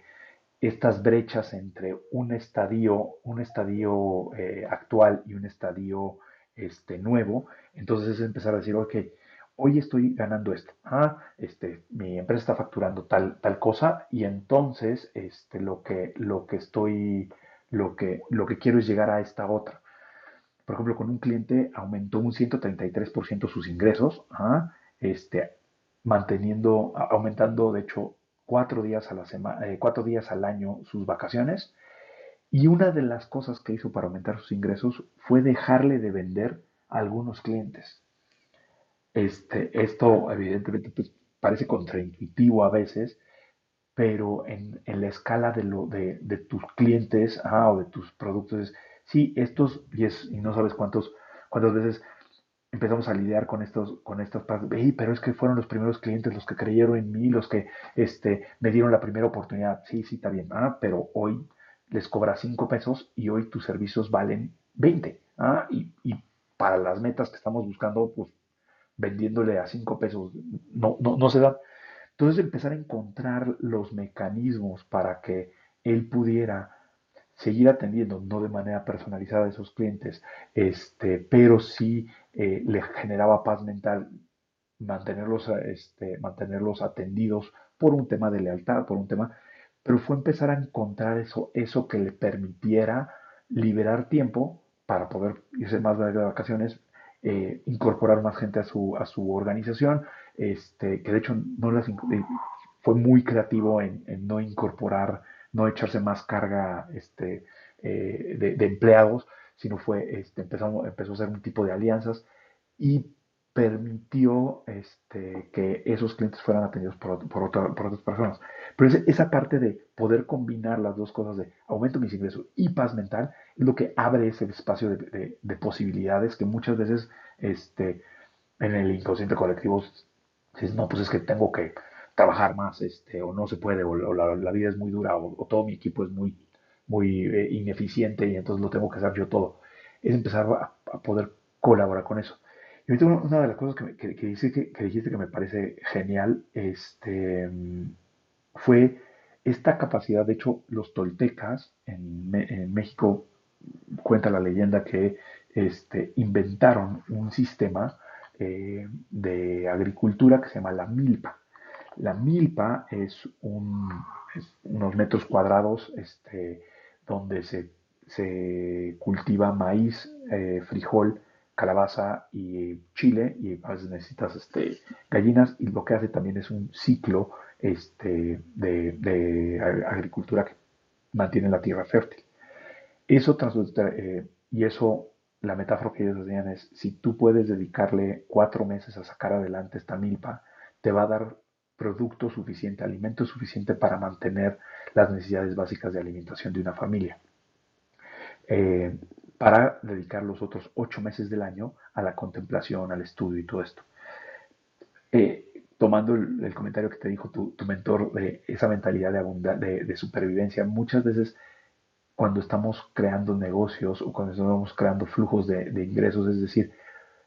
estas brechas entre un estadio, un estadio eh, actual y un estadio este, nuevo. Entonces es empezar a decir, ok, hoy estoy ganando esto, este, mi empresa está facturando tal, tal cosa y entonces este, lo, que, lo que estoy, lo que, lo que quiero es llegar a esta otra. Por ejemplo, con un cliente aumentó un 133% sus ingresos, este, manteniendo, aumentando de hecho cuatro días, a la semana, eh, cuatro días al año sus vacaciones. Y una de las cosas que hizo para aumentar sus ingresos fue dejarle de vender a algunos clientes. Este, esto evidentemente pues, parece contraintuitivo a veces, pero en, la escala de, lo, de, tus clientes ah, o de tus productos, es, sí, estos, y, es, y no sabes cuántos, cuántas veces empezamos a lidiar con estos, con estas pero es que fueron los primeros clientes los que creyeron en mí, los que este, me dieron la primera oportunidad. Sí, sí, está bien, ah, pero hoy les cobra 5 pesos y hoy tus servicios valen 20. Ah, y, y, para las metas que estamos buscando, pues vendiéndole a 5 pesos, no, no, no se da. Entonces empezar a encontrar los mecanismos para que él pudiera seguir atendiendo, no de manera personalizada a esos clientes, este, pero sí eh, le generaba paz mental mantenerlos, este, mantenerlos atendidos por un tema de lealtad, por un tema, pero fue empezar a encontrar eso, eso que le permitiera liberar tiempo para poder irse más de vacaciones, eh, incorporar más gente a su, a su organización, este, que de hecho no las, eh, fue muy creativo en, no incorporar, no echarse más carga este, eh, de, empleados, sino fue, este, empezó, empezó a hacer un tipo de alianzas y permitió este, que esos clientes fueran atendidos por, por, otras personas. Pero esa parte de poder combinar las dos cosas de aumento mis ingresos y paz mental es lo que abre ese espacio de, de, posibilidades que muchas veces este, en el inconsciente colectivo dices, no, pues es que tengo que trabajar más, este, o no se puede, o, la, vida es muy dura, o, todo mi equipo es muy, muy eh, ineficiente y entonces lo tengo que hacer yo todo. Es empezar a poder colaborar con eso. Y una de las cosas que, que, que, dijiste que me parece genial este, fue esta capacidad. De hecho, los toltecas en, México cuenta la leyenda que este, inventaron un sistema eh, de agricultura que se llama la milpa. La milpa es, unos metros cuadrados este, donde se, se cultiva maíz, eh, frijol, calabaza y chile y a veces necesitas este, gallinas y lo que hace también es un ciclo este, de, agricultura que mantiene la tierra fértil. Eso eh, y eso, la metáfora que ellos decían es, si tú puedes dedicarle cuatro meses a sacar adelante esta milpa, te va a dar producto suficiente, alimento suficiente para mantener las necesidades básicas de alimentación de una familia. Eh, para dedicar los otros ocho meses del año a la contemplación, al estudio y todo esto. Eh, tomando el, comentario que te dijo tu, mentor de esa mentalidad de, de, supervivencia, muchas veces cuando estamos creando negocios o cuando estamos creando flujos de, ingresos, es decir,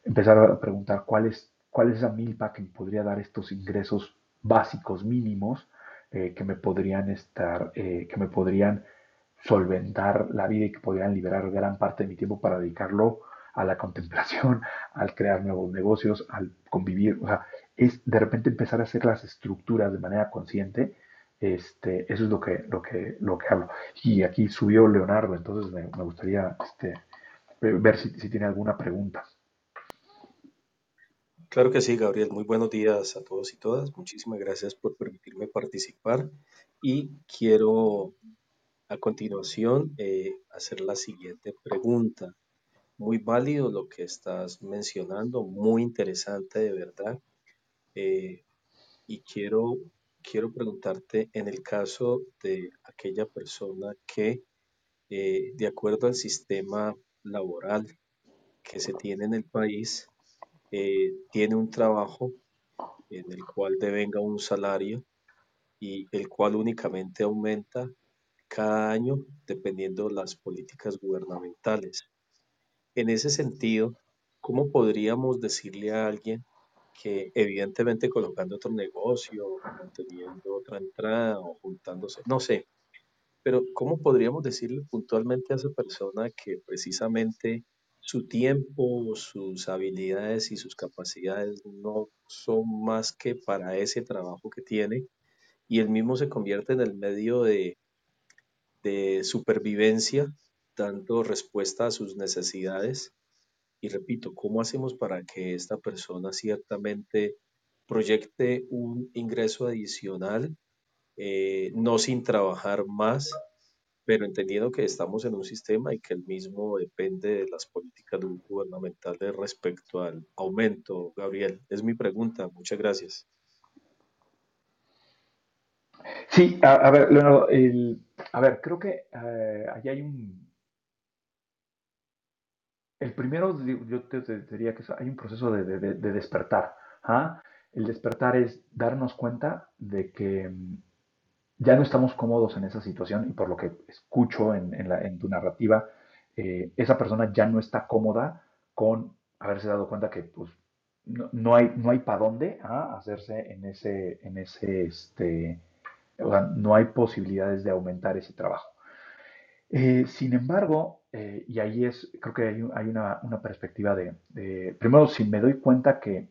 empezar a preguntar cuál es, cuál es esa milpa que me podría dar estos ingresos básicos mínimos eh, que me podrían estar, eh, que me podrían solventar la vida y que podrían liberar gran parte de mi tiempo para dedicarlo a la contemplación, al crear nuevos negocios, al convivir. O sea, es de repente empezar a hacer las estructuras de manera consciente. Este, eso es lo que, lo que, lo que hablo. Y aquí subió Leonardo, entonces me, gustaría este, ver si, si tiene alguna pregunta. Claro que sí, Gabriel. Muy buenos días a todos y todas. Muchísimas gracias por permitirme participar. Y quiero a continuación, eh, hacer la siguiente pregunta. Muy válido lo que estás mencionando, muy interesante de verdad. Eh, y quiero, quiero preguntarte, en el caso de aquella persona que, eh, de acuerdo al sistema laboral que se tiene en el país, tiene un trabajo en el cual devenga un salario y el cual únicamente aumenta cada año dependiendo de las políticas gubernamentales. En ese sentido, ¿cómo podríamos decirle a alguien que evidentemente colocando otro negocio, manteniendo otra entrada o juntándose, no sé, pero ¿cómo podríamos decirle puntualmente a esa persona que precisamente su tiempo, sus habilidades y sus capacidades no son más que para ese trabajo que tiene y él mismo se convierte en el medio de de supervivencia, dando respuesta a sus necesidades. Y repito, ¿cómo hacemos para que esta persona ciertamente proyecte un ingreso adicional, eh, no sin trabajar más, pero entendiendo que estamos en un sistema y que el mismo depende de las políticas gubernamentales respecto al aumento, Gabriel? Es mi pregunta. Muchas gracias. Sí, a, ver, Leonardo, a ver, creo que eh, allí hay un... El primero, yo te, diría que hay un proceso de, despertar. ¿ah? El despertar es darnos cuenta de que mm, ya no estamos cómodos en esa situación y por lo que escucho en, tu narrativa, eh, esa persona ya no está cómoda con haberse dado cuenta que pues, no, hay, no hay para dónde ¿ah? hacerse en ese, en ese, este, o sea, no hay posibilidades de aumentar ese trabajo. Eh, sin embargo, eh, y ahí es, creo que hay, una, perspectiva de, primero, si me doy cuenta que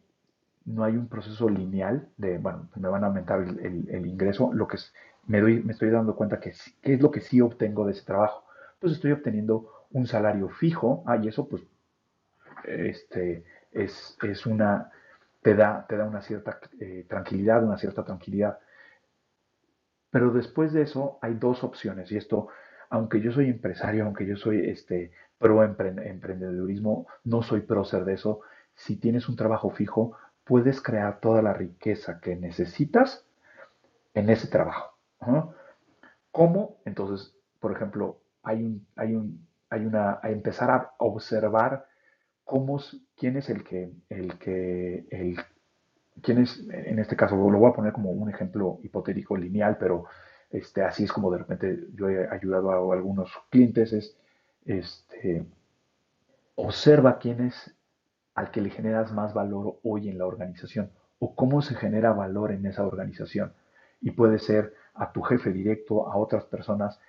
no hay un proceso lineal de, bueno, me van a aumentar el, ingreso, lo que es, me, doy, me estoy dando cuenta que qué es lo que sí obtengo de ese trabajo. Pues estoy obteniendo un salario fijo, ah, y eso pues este, es, es una, te da, te da una cierta eh, tranquilidad, una cierta tranquilidad. Pero después de eso hay dos opciones, y esto, aunque yo soy empresario, aunque yo soy este, pro emprendedurismo, no soy prócer de eso, si tienes un trabajo fijo, puedes crear toda la riqueza que necesitas en ese trabajo. ¿Cómo? Entonces, por ejemplo, hay un, hay un, hay una, a empezar a observar cómo, quién es el que, el que, el, quién es, en este caso, lo voy a poner como un ejemplo hipotético lineal, pero este, así es como de repente yo he ayudado a algunos clientes, es, este, observa quién es al que le generas más valor hoy en la organización o cómo se genera valor en esa organización. Y puede ser a tu jefe directo, a otras personas.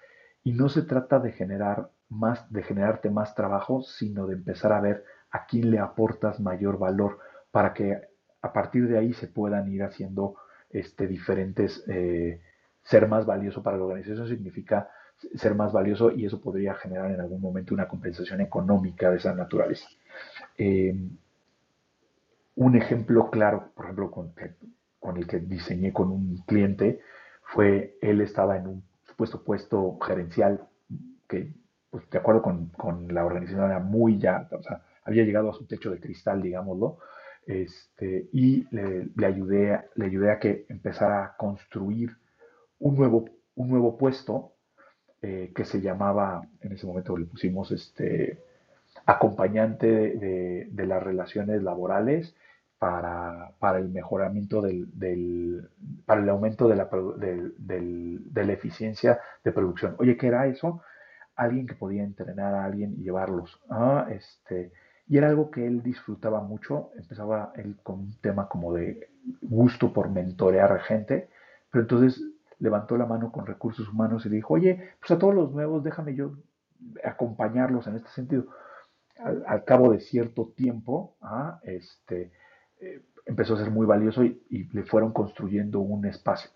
Y no se trata de generar más, de generarte más trabajo, sino de empezar a ver a quién le aportas mayor valor para que a partir de ahí se puedan ir haciendo este, diferentes, eh, ser más valioso para la organización significa ser más valioso y eso podría generar en algún momento una compensación económica de esas naturaleza. Eh, un ejemplo claro, por ejemplo, con, con, el que diseñé con un cliente, fue él estaba en un supuesto puesto gerencial que, pues, de acuerdo con, con la organización, era muy ya, o sea, había llegado a su techo de cristal, digámoslo, este, y le, ayudé, le ayudé a que empezara a construir un nuevo, un nuevo puesto eh, que se llamaba, en ese momento le pusimos este, acompañante de, las relaciones laborales para, el mejoramiento del, para el aumento de la, de la eficiencia de producción. Oye, ¿qué era eso? Alguien que podía entrenar a alguien y llevarlos. Ah, este, y era algo que él disfrutaba mucho. Empezaba él con un tema como de gusto por mentorear a gente, pero entonces levantó la mano con recursos humanos y dijo, oye, pues a todos los nuevos déjame yo acompañarlos en este sentido. Al, cabo de cierto tiempo, ¿ah? este, eh, empezó a ser muy valioso y, le fueron construyendo un espacio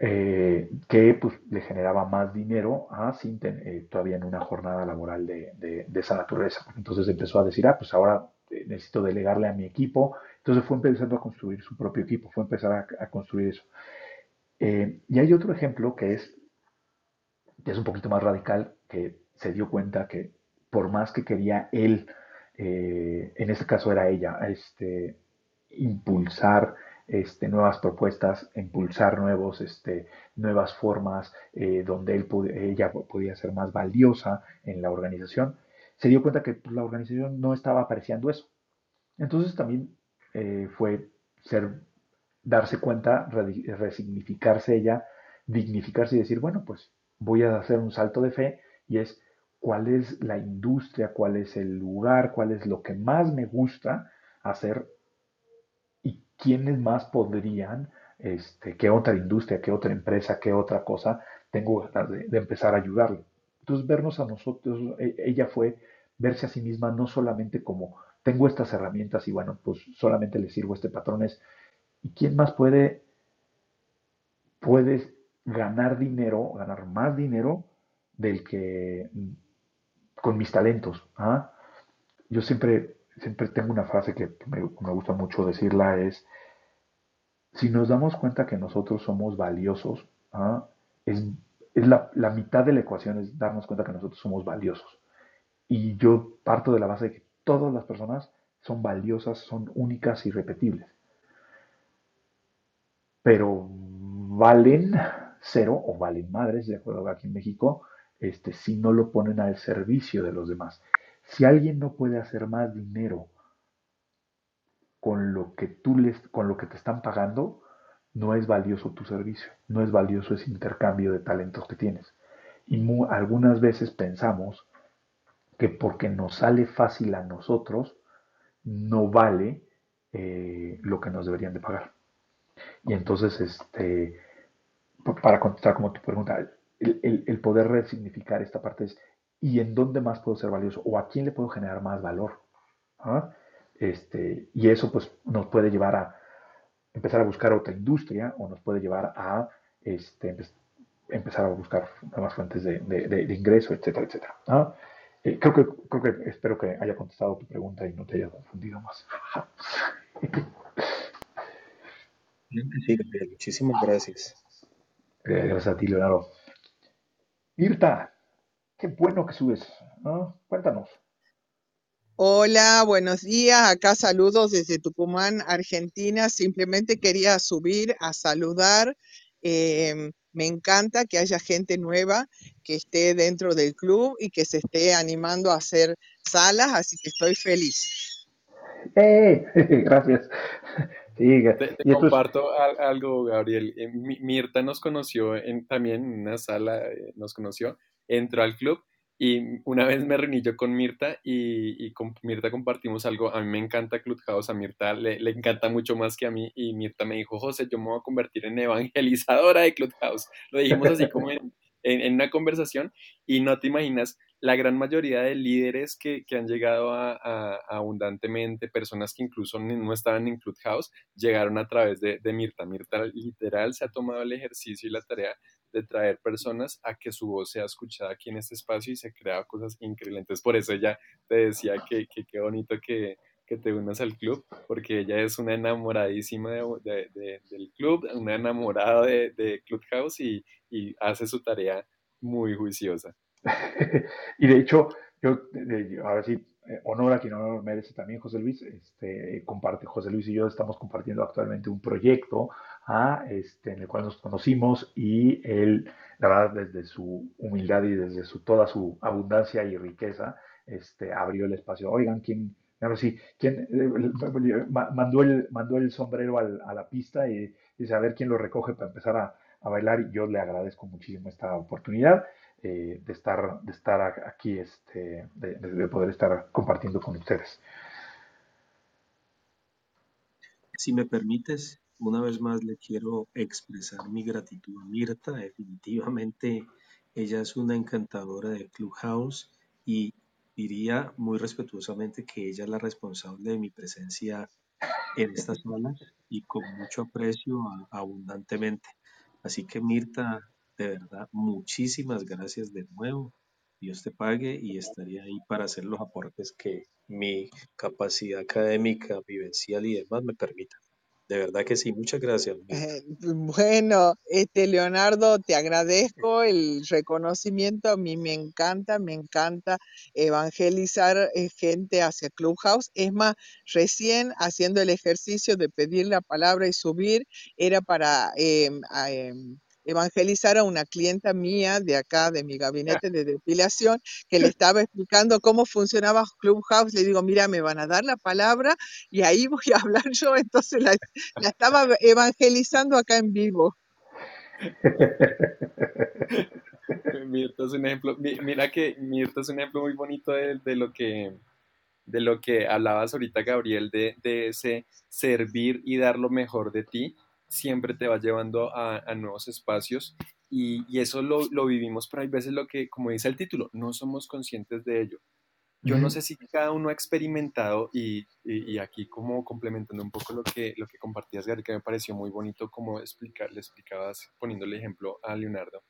eh, que pues, le generaba más dinero ¿ah? sin eh, todavía en una jornada laboral de, esa naturaleza. Entonces empezó a decir, ah, pues ahora necesito delegarle a mi equipo. Entonces fue empezando a construir su propio equipo, fue empezar a construir eso. Eh, y hay otro ejemplo que es, es un poquito más radical, que se dio cuenta que por más que quería él, eh, en este caso era ella, este, impulsar este, nuevas propuestas, impulsar nuevos, este, nuevas formas eh, donde él ella podía ser más valiosa en la organización, se dio cuenta que pues, la organización no estaba apreciando eso. Entonces también fue ser darse cuenta, resignificarse ella, dignificarse y decir, bueno, pues voy a hacer un salto de fe y es cuál es la industria, cuál es el lugar, cuál es lo que más me gusta hacer quiénes más podrían, este, qué otra industria, qué otra empresa, qué otra cosa tengo de, de empezar a ayudarle. Entonces, vernos a nosotros, e, ella fue verse a sí misma no solamente como tengo estas herramientas y bueno, pues solamente le sirvo este patrón, es ¿Y quién más puede, puedes ganar dinero, ganar más dinero del que con mis talentos? ¿ah? Yo siempre, siempre tengo una frase que me, gusta mucho decirla, es, si nos damos cuenta que nosotros somos valiosos, ¿ah? es, la, mitad de la ecuación es darnos cuenta que nosotros somos valiosos. Y yo parto de la base de que todas las personas son valiosas, son únicas y repetibles pero valen cero o valen madres, de acuerdo aquí en México, este, si no lo ponen al servicio de los demás. Si alguien no puede hacer más dinero con lo que tú les, con lo que te están pagando, no es valioso tu servicio, no es valioso ese intercambio de talentos que tienes. Y algunas veces pensamos que porque nos sale fácil a nosotros, no vale eh, lo que nos deberían de pagar. Y entonces, este, para contestar como tu pregunta, el, poder resignificar esta parte es, ¿y en dónde más puedo ser valioso? ¿O a quién le puedo generar más valor? ¿Ah? Este, y eso pues nos puede llevar a empezar a buscar otra industria o nos puede llevar a este, empezar a buscar nuevas fuentes de, de, ingreso, etcétera, etcétera. Eh, creo, que, creo que espero que haya contestado tu pregunta y no te haya confundido más. Sí, muchísimas gracias. Eh, gracias a ti, Leonardo. Mirta, qué bueno que subes. Cuéntanos. Hola, buenos días. Acá saludos desde Tucumán, Argentina. Simplemente quería subir a saludar. Em, me encanta que haya gente nueva que esté dentro del club y que se esté animando a hacer salas, así que estoy feliz. ¡Eh! Gracias. te, comparto algo, Gabriel. Eh, Mirta nos conoció en, también en una sala, eh, nos conoció, entró al club y una vez me reuní yo con Mirta y, con Mirta compartimos algo. A mí me encanta Clubhouse, a Mirta le, le, encanta mucho más que a mí. Y Mirta me dijo, José, yo me voy a convertir en evangelizadora de Clubhouse. Lo dijimos así como en, en, una conversación y no te imaginas la gran mayoría de líderes que, que han llegado a, a, abundantemente, personas que incluso no estaban en Clubhouse, llegaron a través de, de Mirta. Mirta literal se ha tomado el ejercicio y la tarea de traer personas a que su voz sea escuchada aquí en este espacio y se crea cosas increíbles. por eso ella te decía que qué bonito que, que, te unas al club, porque ella es una enamoradísima de, del club, una enamorada de, Clubhouse y, y hace su tarea muy juiciosa. y de hecho, yo, ahora sí, eh, honor a quien honor merece también José Luis, este, comparte, José Luis y yo estamos compartiendo actualmente un proyecto este, en el cual nos conocimos y él, la verdad, desde su humildad y desde su, toda su abundancia y riqueza, este, abrió el espacio. Oigan, ¿quién, ahora sí, ¿quién eh, mandó, el, sombrero a la pista y dice, a ver quién lo recoge para empezar a, a bailar? Y yo le agradezco muchísimo esta oportunidad. Eh, de, estar, de estar aquí, este, de, poder estar compartiendo con ustedes. Si me permites, una vez más le quiero expresar mi gratitud a Mirta. Definitivamente ella es una encantadora de Clubhouse y diría muy respetuosamente que ella es la responsable de mi presencia en estas zonas y con mucho aprecio abundantemente. Así que Mirta, de verdad, muchísimas gracias de nuevo. Dios te pague y estaría ahí para hacer los aportes que mi capacidad académica, vivencial y demás me permitan. De verdad que sí, muchas gracias. Eh, bueno, este Leonardo, te agradezco el reconocimiento. A mí me encanta, me encanta evangelizar eh, gente hacia Clubhouse. Es más, recién haciendo el ejercicio de pedir la palabra y subir, era para em, em, evangelizar a una clienta mía de acá, de mi gabinete de depilación, que le estaba explicando cómo funcionaba Clubhouse. Le digo, mira, me van a dar la palabra y ahí voy a hablar yo. Entonces la, estaba evangelizando acá en vivo. Mirta es un ejemplo, mira que Mirta es un ejemplo muy bonito de, lo que de lo que hablabas ahorita, Gabriel, de, de ese servir y dar lo mejor de ti siempre te va llevando a, nuevos espacios y, eso lo, vivimos, pero hay veces lo que, como dice el título, no somos conscientes de ello. Yo no sé si cada uno ha experimentado y, aquí como complementando un poco lo que, lo que compartías, Gary, que me pareció muy bonito como explicar, le explicabas poniendo el ejemplo a Leonardo,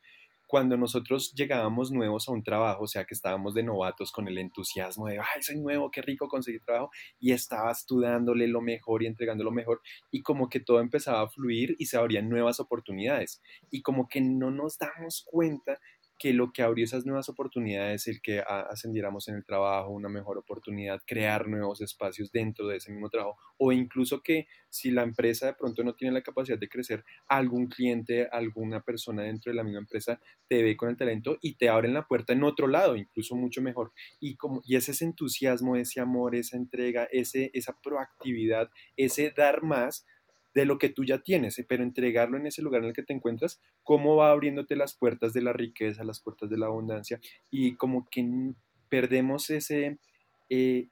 cuando nosotros llegábamos nuevos a un trabajo, o sea, que estábamos de novatos con el entusiasmo de, ay, soy nuevo, qué rico conseguir trabajo, y estabas tú dándole lo mejor y entregando lo mejor, y como que todo empezaba a fluir y se abrían nuevas oportunidades, y como que no nos damos cuenta que lo que abrió esas nuevas oportunidades, el que ascendiéramos en el trabajo, una mejor oportunidad, crear nuevos espacios dentro de ese mismo trabajo, o incluso que si la empresa de pronto no tiene la capacidad de crecer, algún cliente, alguna persona dentro de la misma empresa te ve con el talento y te abren la puerta en otro lado, incluso mucho mejor. Y, como, y ese entusiasmo, ese amor, esa entrega, ese, esa proactividad, ese dar más, de lo que tú ya tienes, eh, pero entregarlo en ese lugar en el que te encuentras, cómo va abriéndote las puertas de la riqueza, las puertas de la abundancia, y como que perdemos ese, eh,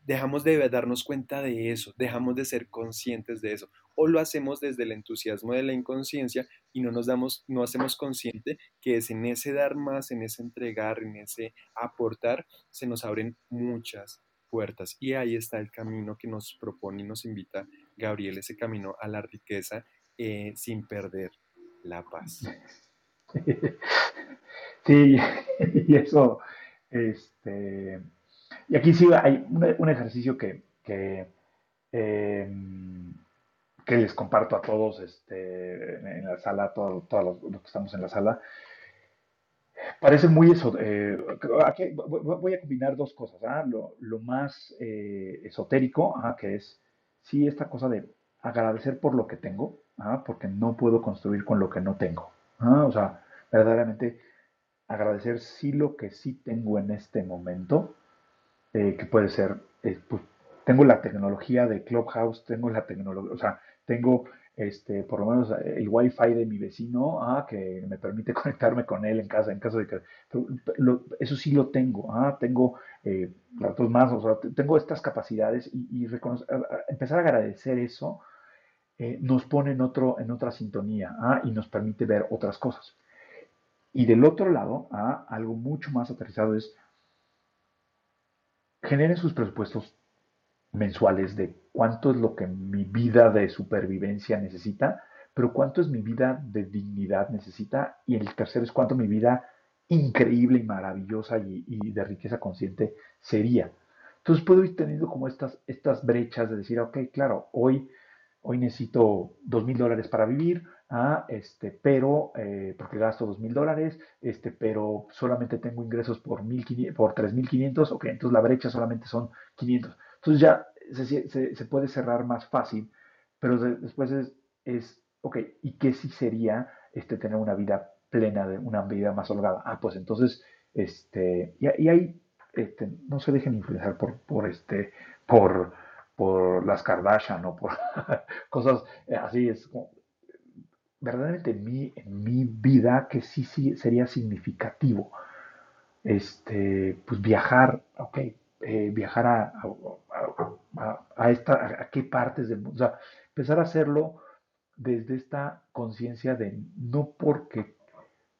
dejamos de darnos cuenta de eso, dejamos de ser conscientes de eso, o lo hacemos desde el entusiasmo de la inconsciencia y no nos damos, no hacemos consciente que es en ese dar más, en ese entregar, en ese aportar, se nos abren muchas puertas y ahí está el camino que nos propone y nos invita Gabriel ese camino a la riqueza eh, sin perder la paz. Sí, y eso, este, y aquí sí hay un, ejercicio que, em, que, les comparto a todos este, en la sala, todos todo los, que estamos en la sala. Parece muy eso. Eh, aquí voy a combinar dos cosas. ¿ah? Lo, lo, más eh, esotérico, ¿ah? que es, sí, esta cosa de agradecer por lo que tengo, ¿ah? porque no puedo construir con lo que no tengo. O sea, verdaderamente agradecer sí lo que sí tengo en este momento, eh, que puede ser, eh, pues, tengo la tecnología de Clubhouse, tengo la tecnología, o sea, tengo este, por lo menos eh, el wifi de mi vecino, ah, que me permite conectarme con él en casa, en caso de que, eso sí lo tengo, ah, tengo eh, datos más, o sea, tengo estas capacidades y, empezar a agradecer eso nos pone en, otro, en otra sintonía ah, y nos permite ver otras cosas. Y del otro lado, ah, algo mucho más aterrizado es, generen sus presupuestos mensuales de cuánto es lo que mi vida de supervivencia necesita, pero cuánto es mi vida de dignidad necesita, y el tercero es cuánto mi vida increíble y maravillosa y, de riqueza consciente sería. Entonces puedo ir teniendo como estas, estas brechas de decir, ok, claro, hoy, necesito dos mil dólares para vivir, ah, este, pero, eh, porque gasto dos mil dólares, este, pero solamente tengo ingresos por, por 3.500, ok, entonces la brecha solamente son 500. Entonces ya se, puede cerrar más fácil, pero después es, es, ok, ¿y qué sí sería este, tener una vida plena, de una vida más holgada? Ah, pues entonces, este, y, y ahí, este, no se dejen influenciar por, por, este, por, por las Kardashian o por cosas eh, así, es verdaderamente en mi, en mi vida que sí, sí sería significativo, este, pues viajar, ok, eh, viajar a, esta, a, qué partes del mundo, o sea, empezar a hacerlo desde esta conciencia de no porque,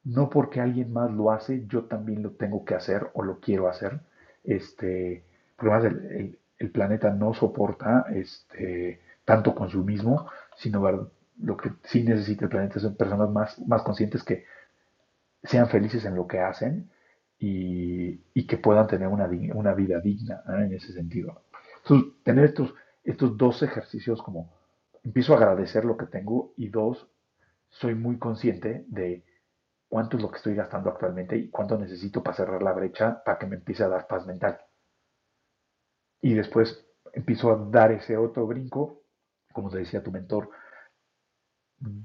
no porque alguien más lo hace, yo también lo tengo que hacer o lo quiero hacer, este, porque además el, el, planeta no soporta este, tanto consumismo, sino lo que sí necesita el planeta son personas más, más conscientes que sean felices en lo que hacen y, que puedan tener una, una vida digna en ese sentido. Entonces, tener estos, estos dos ejercicios como empiezo a agradecer lo que tengo y dos, soy muy consciente de cuánto es lo que estoy gastando actualmente y cuánto necesito para cerrar la brecha para que me empiece a dar paz mental. Y después empiezo a dar ese otro brinco, como te decía tu mentor,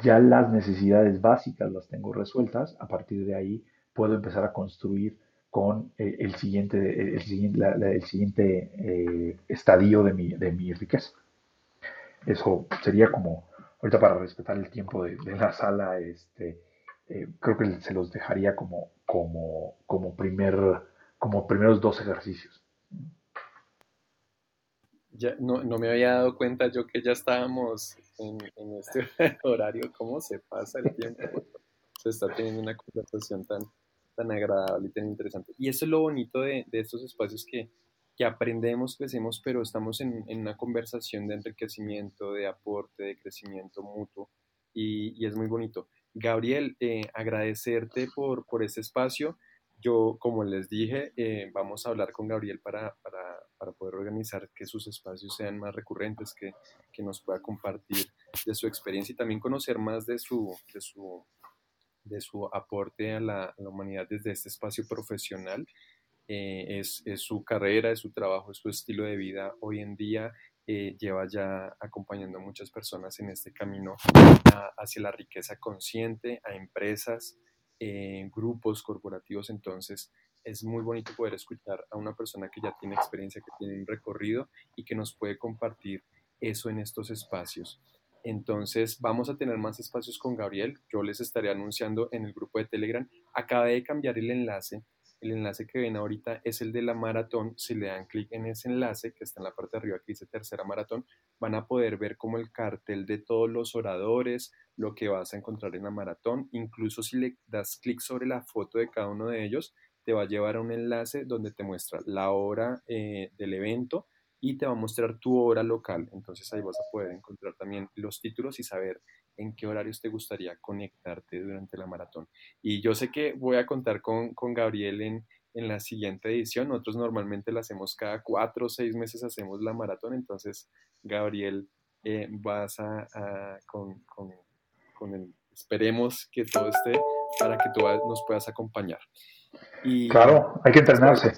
ya las necesidades básicas las tengo resueltas, a partir de ahí puedo empezar a construir con eh, el siguiente, el siguiente, el siguiente eh, estadio de mi, de mi riqueza. Eso sería como, ahorita para respetar el tiempo de, la sala, este, eh, creo que se los dejaría como, como, como, primer, como primeros dos ejercicios. Ya, no, no, me había dado cuenta yo que ya estábamos en, en este horario, cómo se pasa el tiempo. Se está teniendo una conversación tan, tan agradable y tan interesante. Y eso es lo bonito de, de estos espacios que, que, aprendemos, crecemos, pero estamos en, en, una conversación de enriquecimiento, de aporte, de crecimiento mutuo y, y es muy bonito. Gabriel, eh, agradecerte por, por este espacio. Yo, como les dije, eh, vamos a hablar con Gabriel para, para, para, poder organizar que sus espacios sean más recurrentes, que, que, nos pueda compartir de su experiencia y también conocer más de su, de su de su aporte a la, humanidad desde este espacio profesional. Eh, es, su carrera, es su trabajo, es su estilo de vida hoy en día. Eh, lleva ya acompañando a muchas personas en este camino hacia la riqueza consciente, a empresas, eh, grupos corporativos. Entonces, es muy bonito poder escuchar a una persona que ya tiene experiencia, que tiene un recorrido y que nos puede compartir eso en estos espacios. Entonces vamos a tener más espacios con Gabriel. Yo les estaré anunciando en el grupo de Telegram. Acabé de cambiar el enlace. El enlace que ven ahorita es el de la maratón. Si le dan clic en ese enlace que está en la parte de arriba que dice tercera maratón, van a poder ver como el cartel de todos los oradores, lo que vas a encontrar en la maratón. Incluso si le das clic sobre la foto de cada uno de ellos, te va a llevar a un enlace donde te muestra la hora eh, del evento, y te va a mostrar tu hora local. Entonces ahí vas a poder encontrar también los títulos y saber en qué horarios te gustaría conectarte durante la maratón. Y yo sé que voy a contar con, con Gabriel en, en la siguiente edición. Nosotros normalmente la hacemos cada cuatro o seis meses, hacemos la maratón. Entonces, Gabriel, eh, vas a, con, con, con el, esperemos que todo esté para que tú nos puedas acompañar. Y, claro, hay que entrenarse.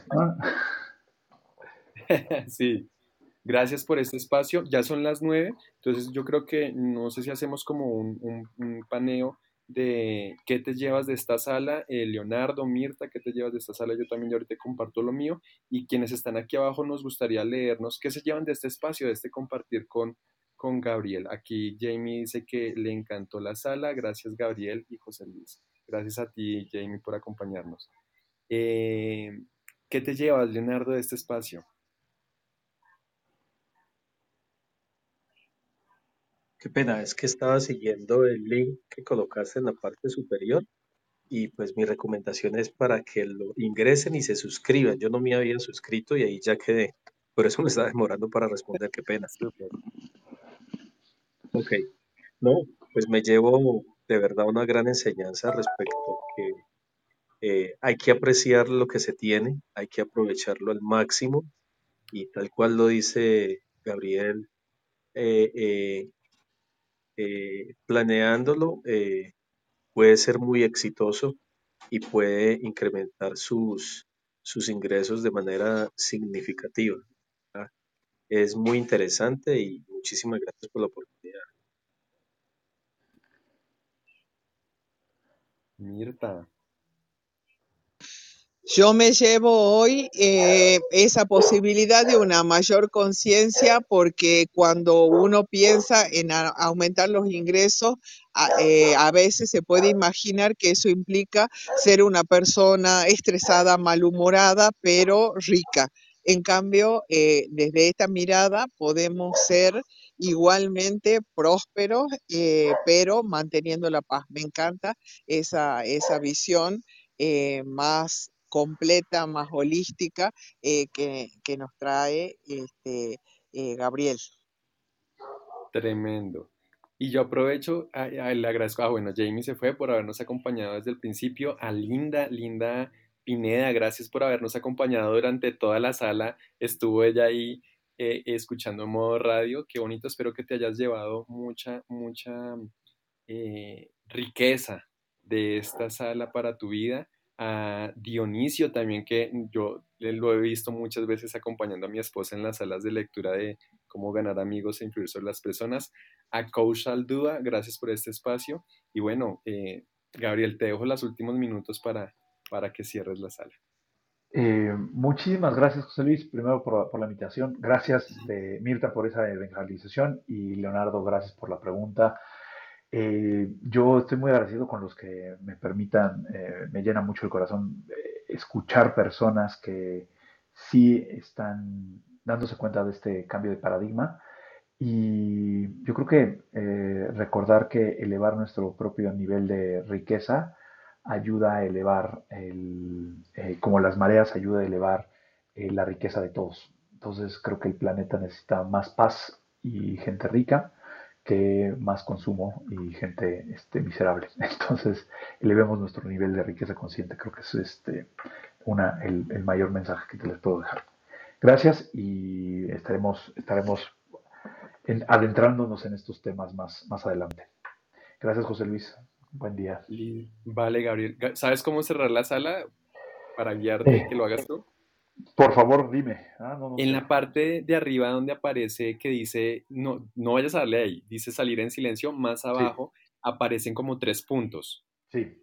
sí, gracias por este espacio. Ya son las nueve, entonces yo creo que no sé si hacemos como un, paneo de qué te llevas de esta sala, eh, Leonardo, Mirta, qué te llevas de esta sala, yo también ya ahorita comparto lo mío, y quienes están aquí abajo nos gustaría leernos qué se llevan de este espacio, de este compartir con, con Gabriel. Aquí Jamie dice que le encantó la sala, gracias Gabriel y José Luis. Gracias a ti, Jamie, por acompañarnos. Eh, ¿Qué te llevas, Leonardo, de este espacio? Qué pena, es que estaba siguiendo el link que colocaste en la parte superior y pues mi recomendación es para que lo ingresen y se suscriban. Yo no me había suscrito y ahí ya quedé. Por eso me estaba demorando para responder, qué pena. Ok, no, pues me llevo de verdad una gran enseñanza respecto a que eh, hay que apreciar lo que se tiene, hay que aprovecharlo al máximo y tal cual lo dice Gabriel, eh, eh, planeándolo puede ser muy exitoso y puede incrementar sus, sus ingresos de manera significativa. Es muy interesante y muchísimas gracias por la oportunidad. Mirta. Yo me llevo hoy eh, esa posibilidad de una mayor conciencia porque cuando uno piensa en aumentar los ingresos, eh, a, veces se puede imaginar que eso implica ser una persona estresada, malhumorada, pero rica. En cambio, eh, desde esta mirada podemos ser igualmente prósperos, pero manteniendo la paz. Me encanta esa, esa visión más completa, más holística eh, que, nos trae este, eh, Gabriel. Tremendo. Y yo aprovecho, le agradezco, ah, bueno, Jamie se fue por habernos acompañado desde el principio, a Linda, Linda Pineda, gracias por habernos acompañado durante toda la sala, estuvo ella ahí eh, escuchando modo radio, qué bonito, espero que te hayas llevado mucha, mucha riqueza de esta sala para tu vida a Dionisio también, que yo lo he visto muchas veces acompañando a mi esposa en las salas de lectura de cómo ganar amigos e influir sobre las personas, a Coach Aldúa, gracias por este espacio, y bueno, eh, Gabriel, te dejo los últimos minutos para, para que cierres la sala. Eh, muchísimas gracias, José Luis, primero por, la invitación. Gracias, de Mirta, por esa evangelización y Leonardo, gracias por la pregunta. Eh, yo estoy muy agradecido con los que me permitan, eh, me llena mucho el corazón eh, escuchar personas que sí están dándose cuenta de este cambio de paradigma. Y yo creo que recordar que elevar nuestro propio nivel de riqueza ayuda a elevar, el, como las mareas, ayuda a elevar la riqueza de todos. Entonces creo que el planeta necesita más paz y gente rica que más consumo y gente este, miserable. Entonces, elevemos nuestro nivel de riqueza consciente. Creo que es este, una, el, mayor mensaje que te les puedo dejar. Gracias y estaremos, estaremos adentrándonos en estos temas más, más adelante. Gracias, José Luis. Buen día. Vale, Gabriel. ¿Sabes cómo cerrar la sala para guiarte eh. que lo hagas tú? Por favor, dime. Ah, en la parte de arriba donde aparece que dice, no, no vayas a darle ahí, dice salir en silencio, más abajo aparecen como tres puntos. Sí.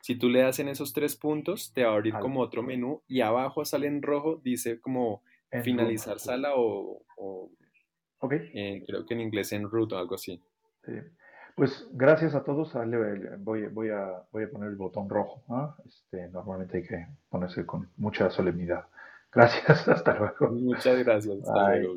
Si tú le das en esos tres puntos, te va a abrir como otro menú y abajo sale en rojo, dice como finalizar sala o, eh, creo que en inglés en root o algo así. Sí. Pues gracias a todos. Voy, voy, a, voy a poner el botón rojo. Este, normalmente hay que ponerse con mucha solemnidad. Gracias, hasta luego. Muchas gracias. Hasta luego.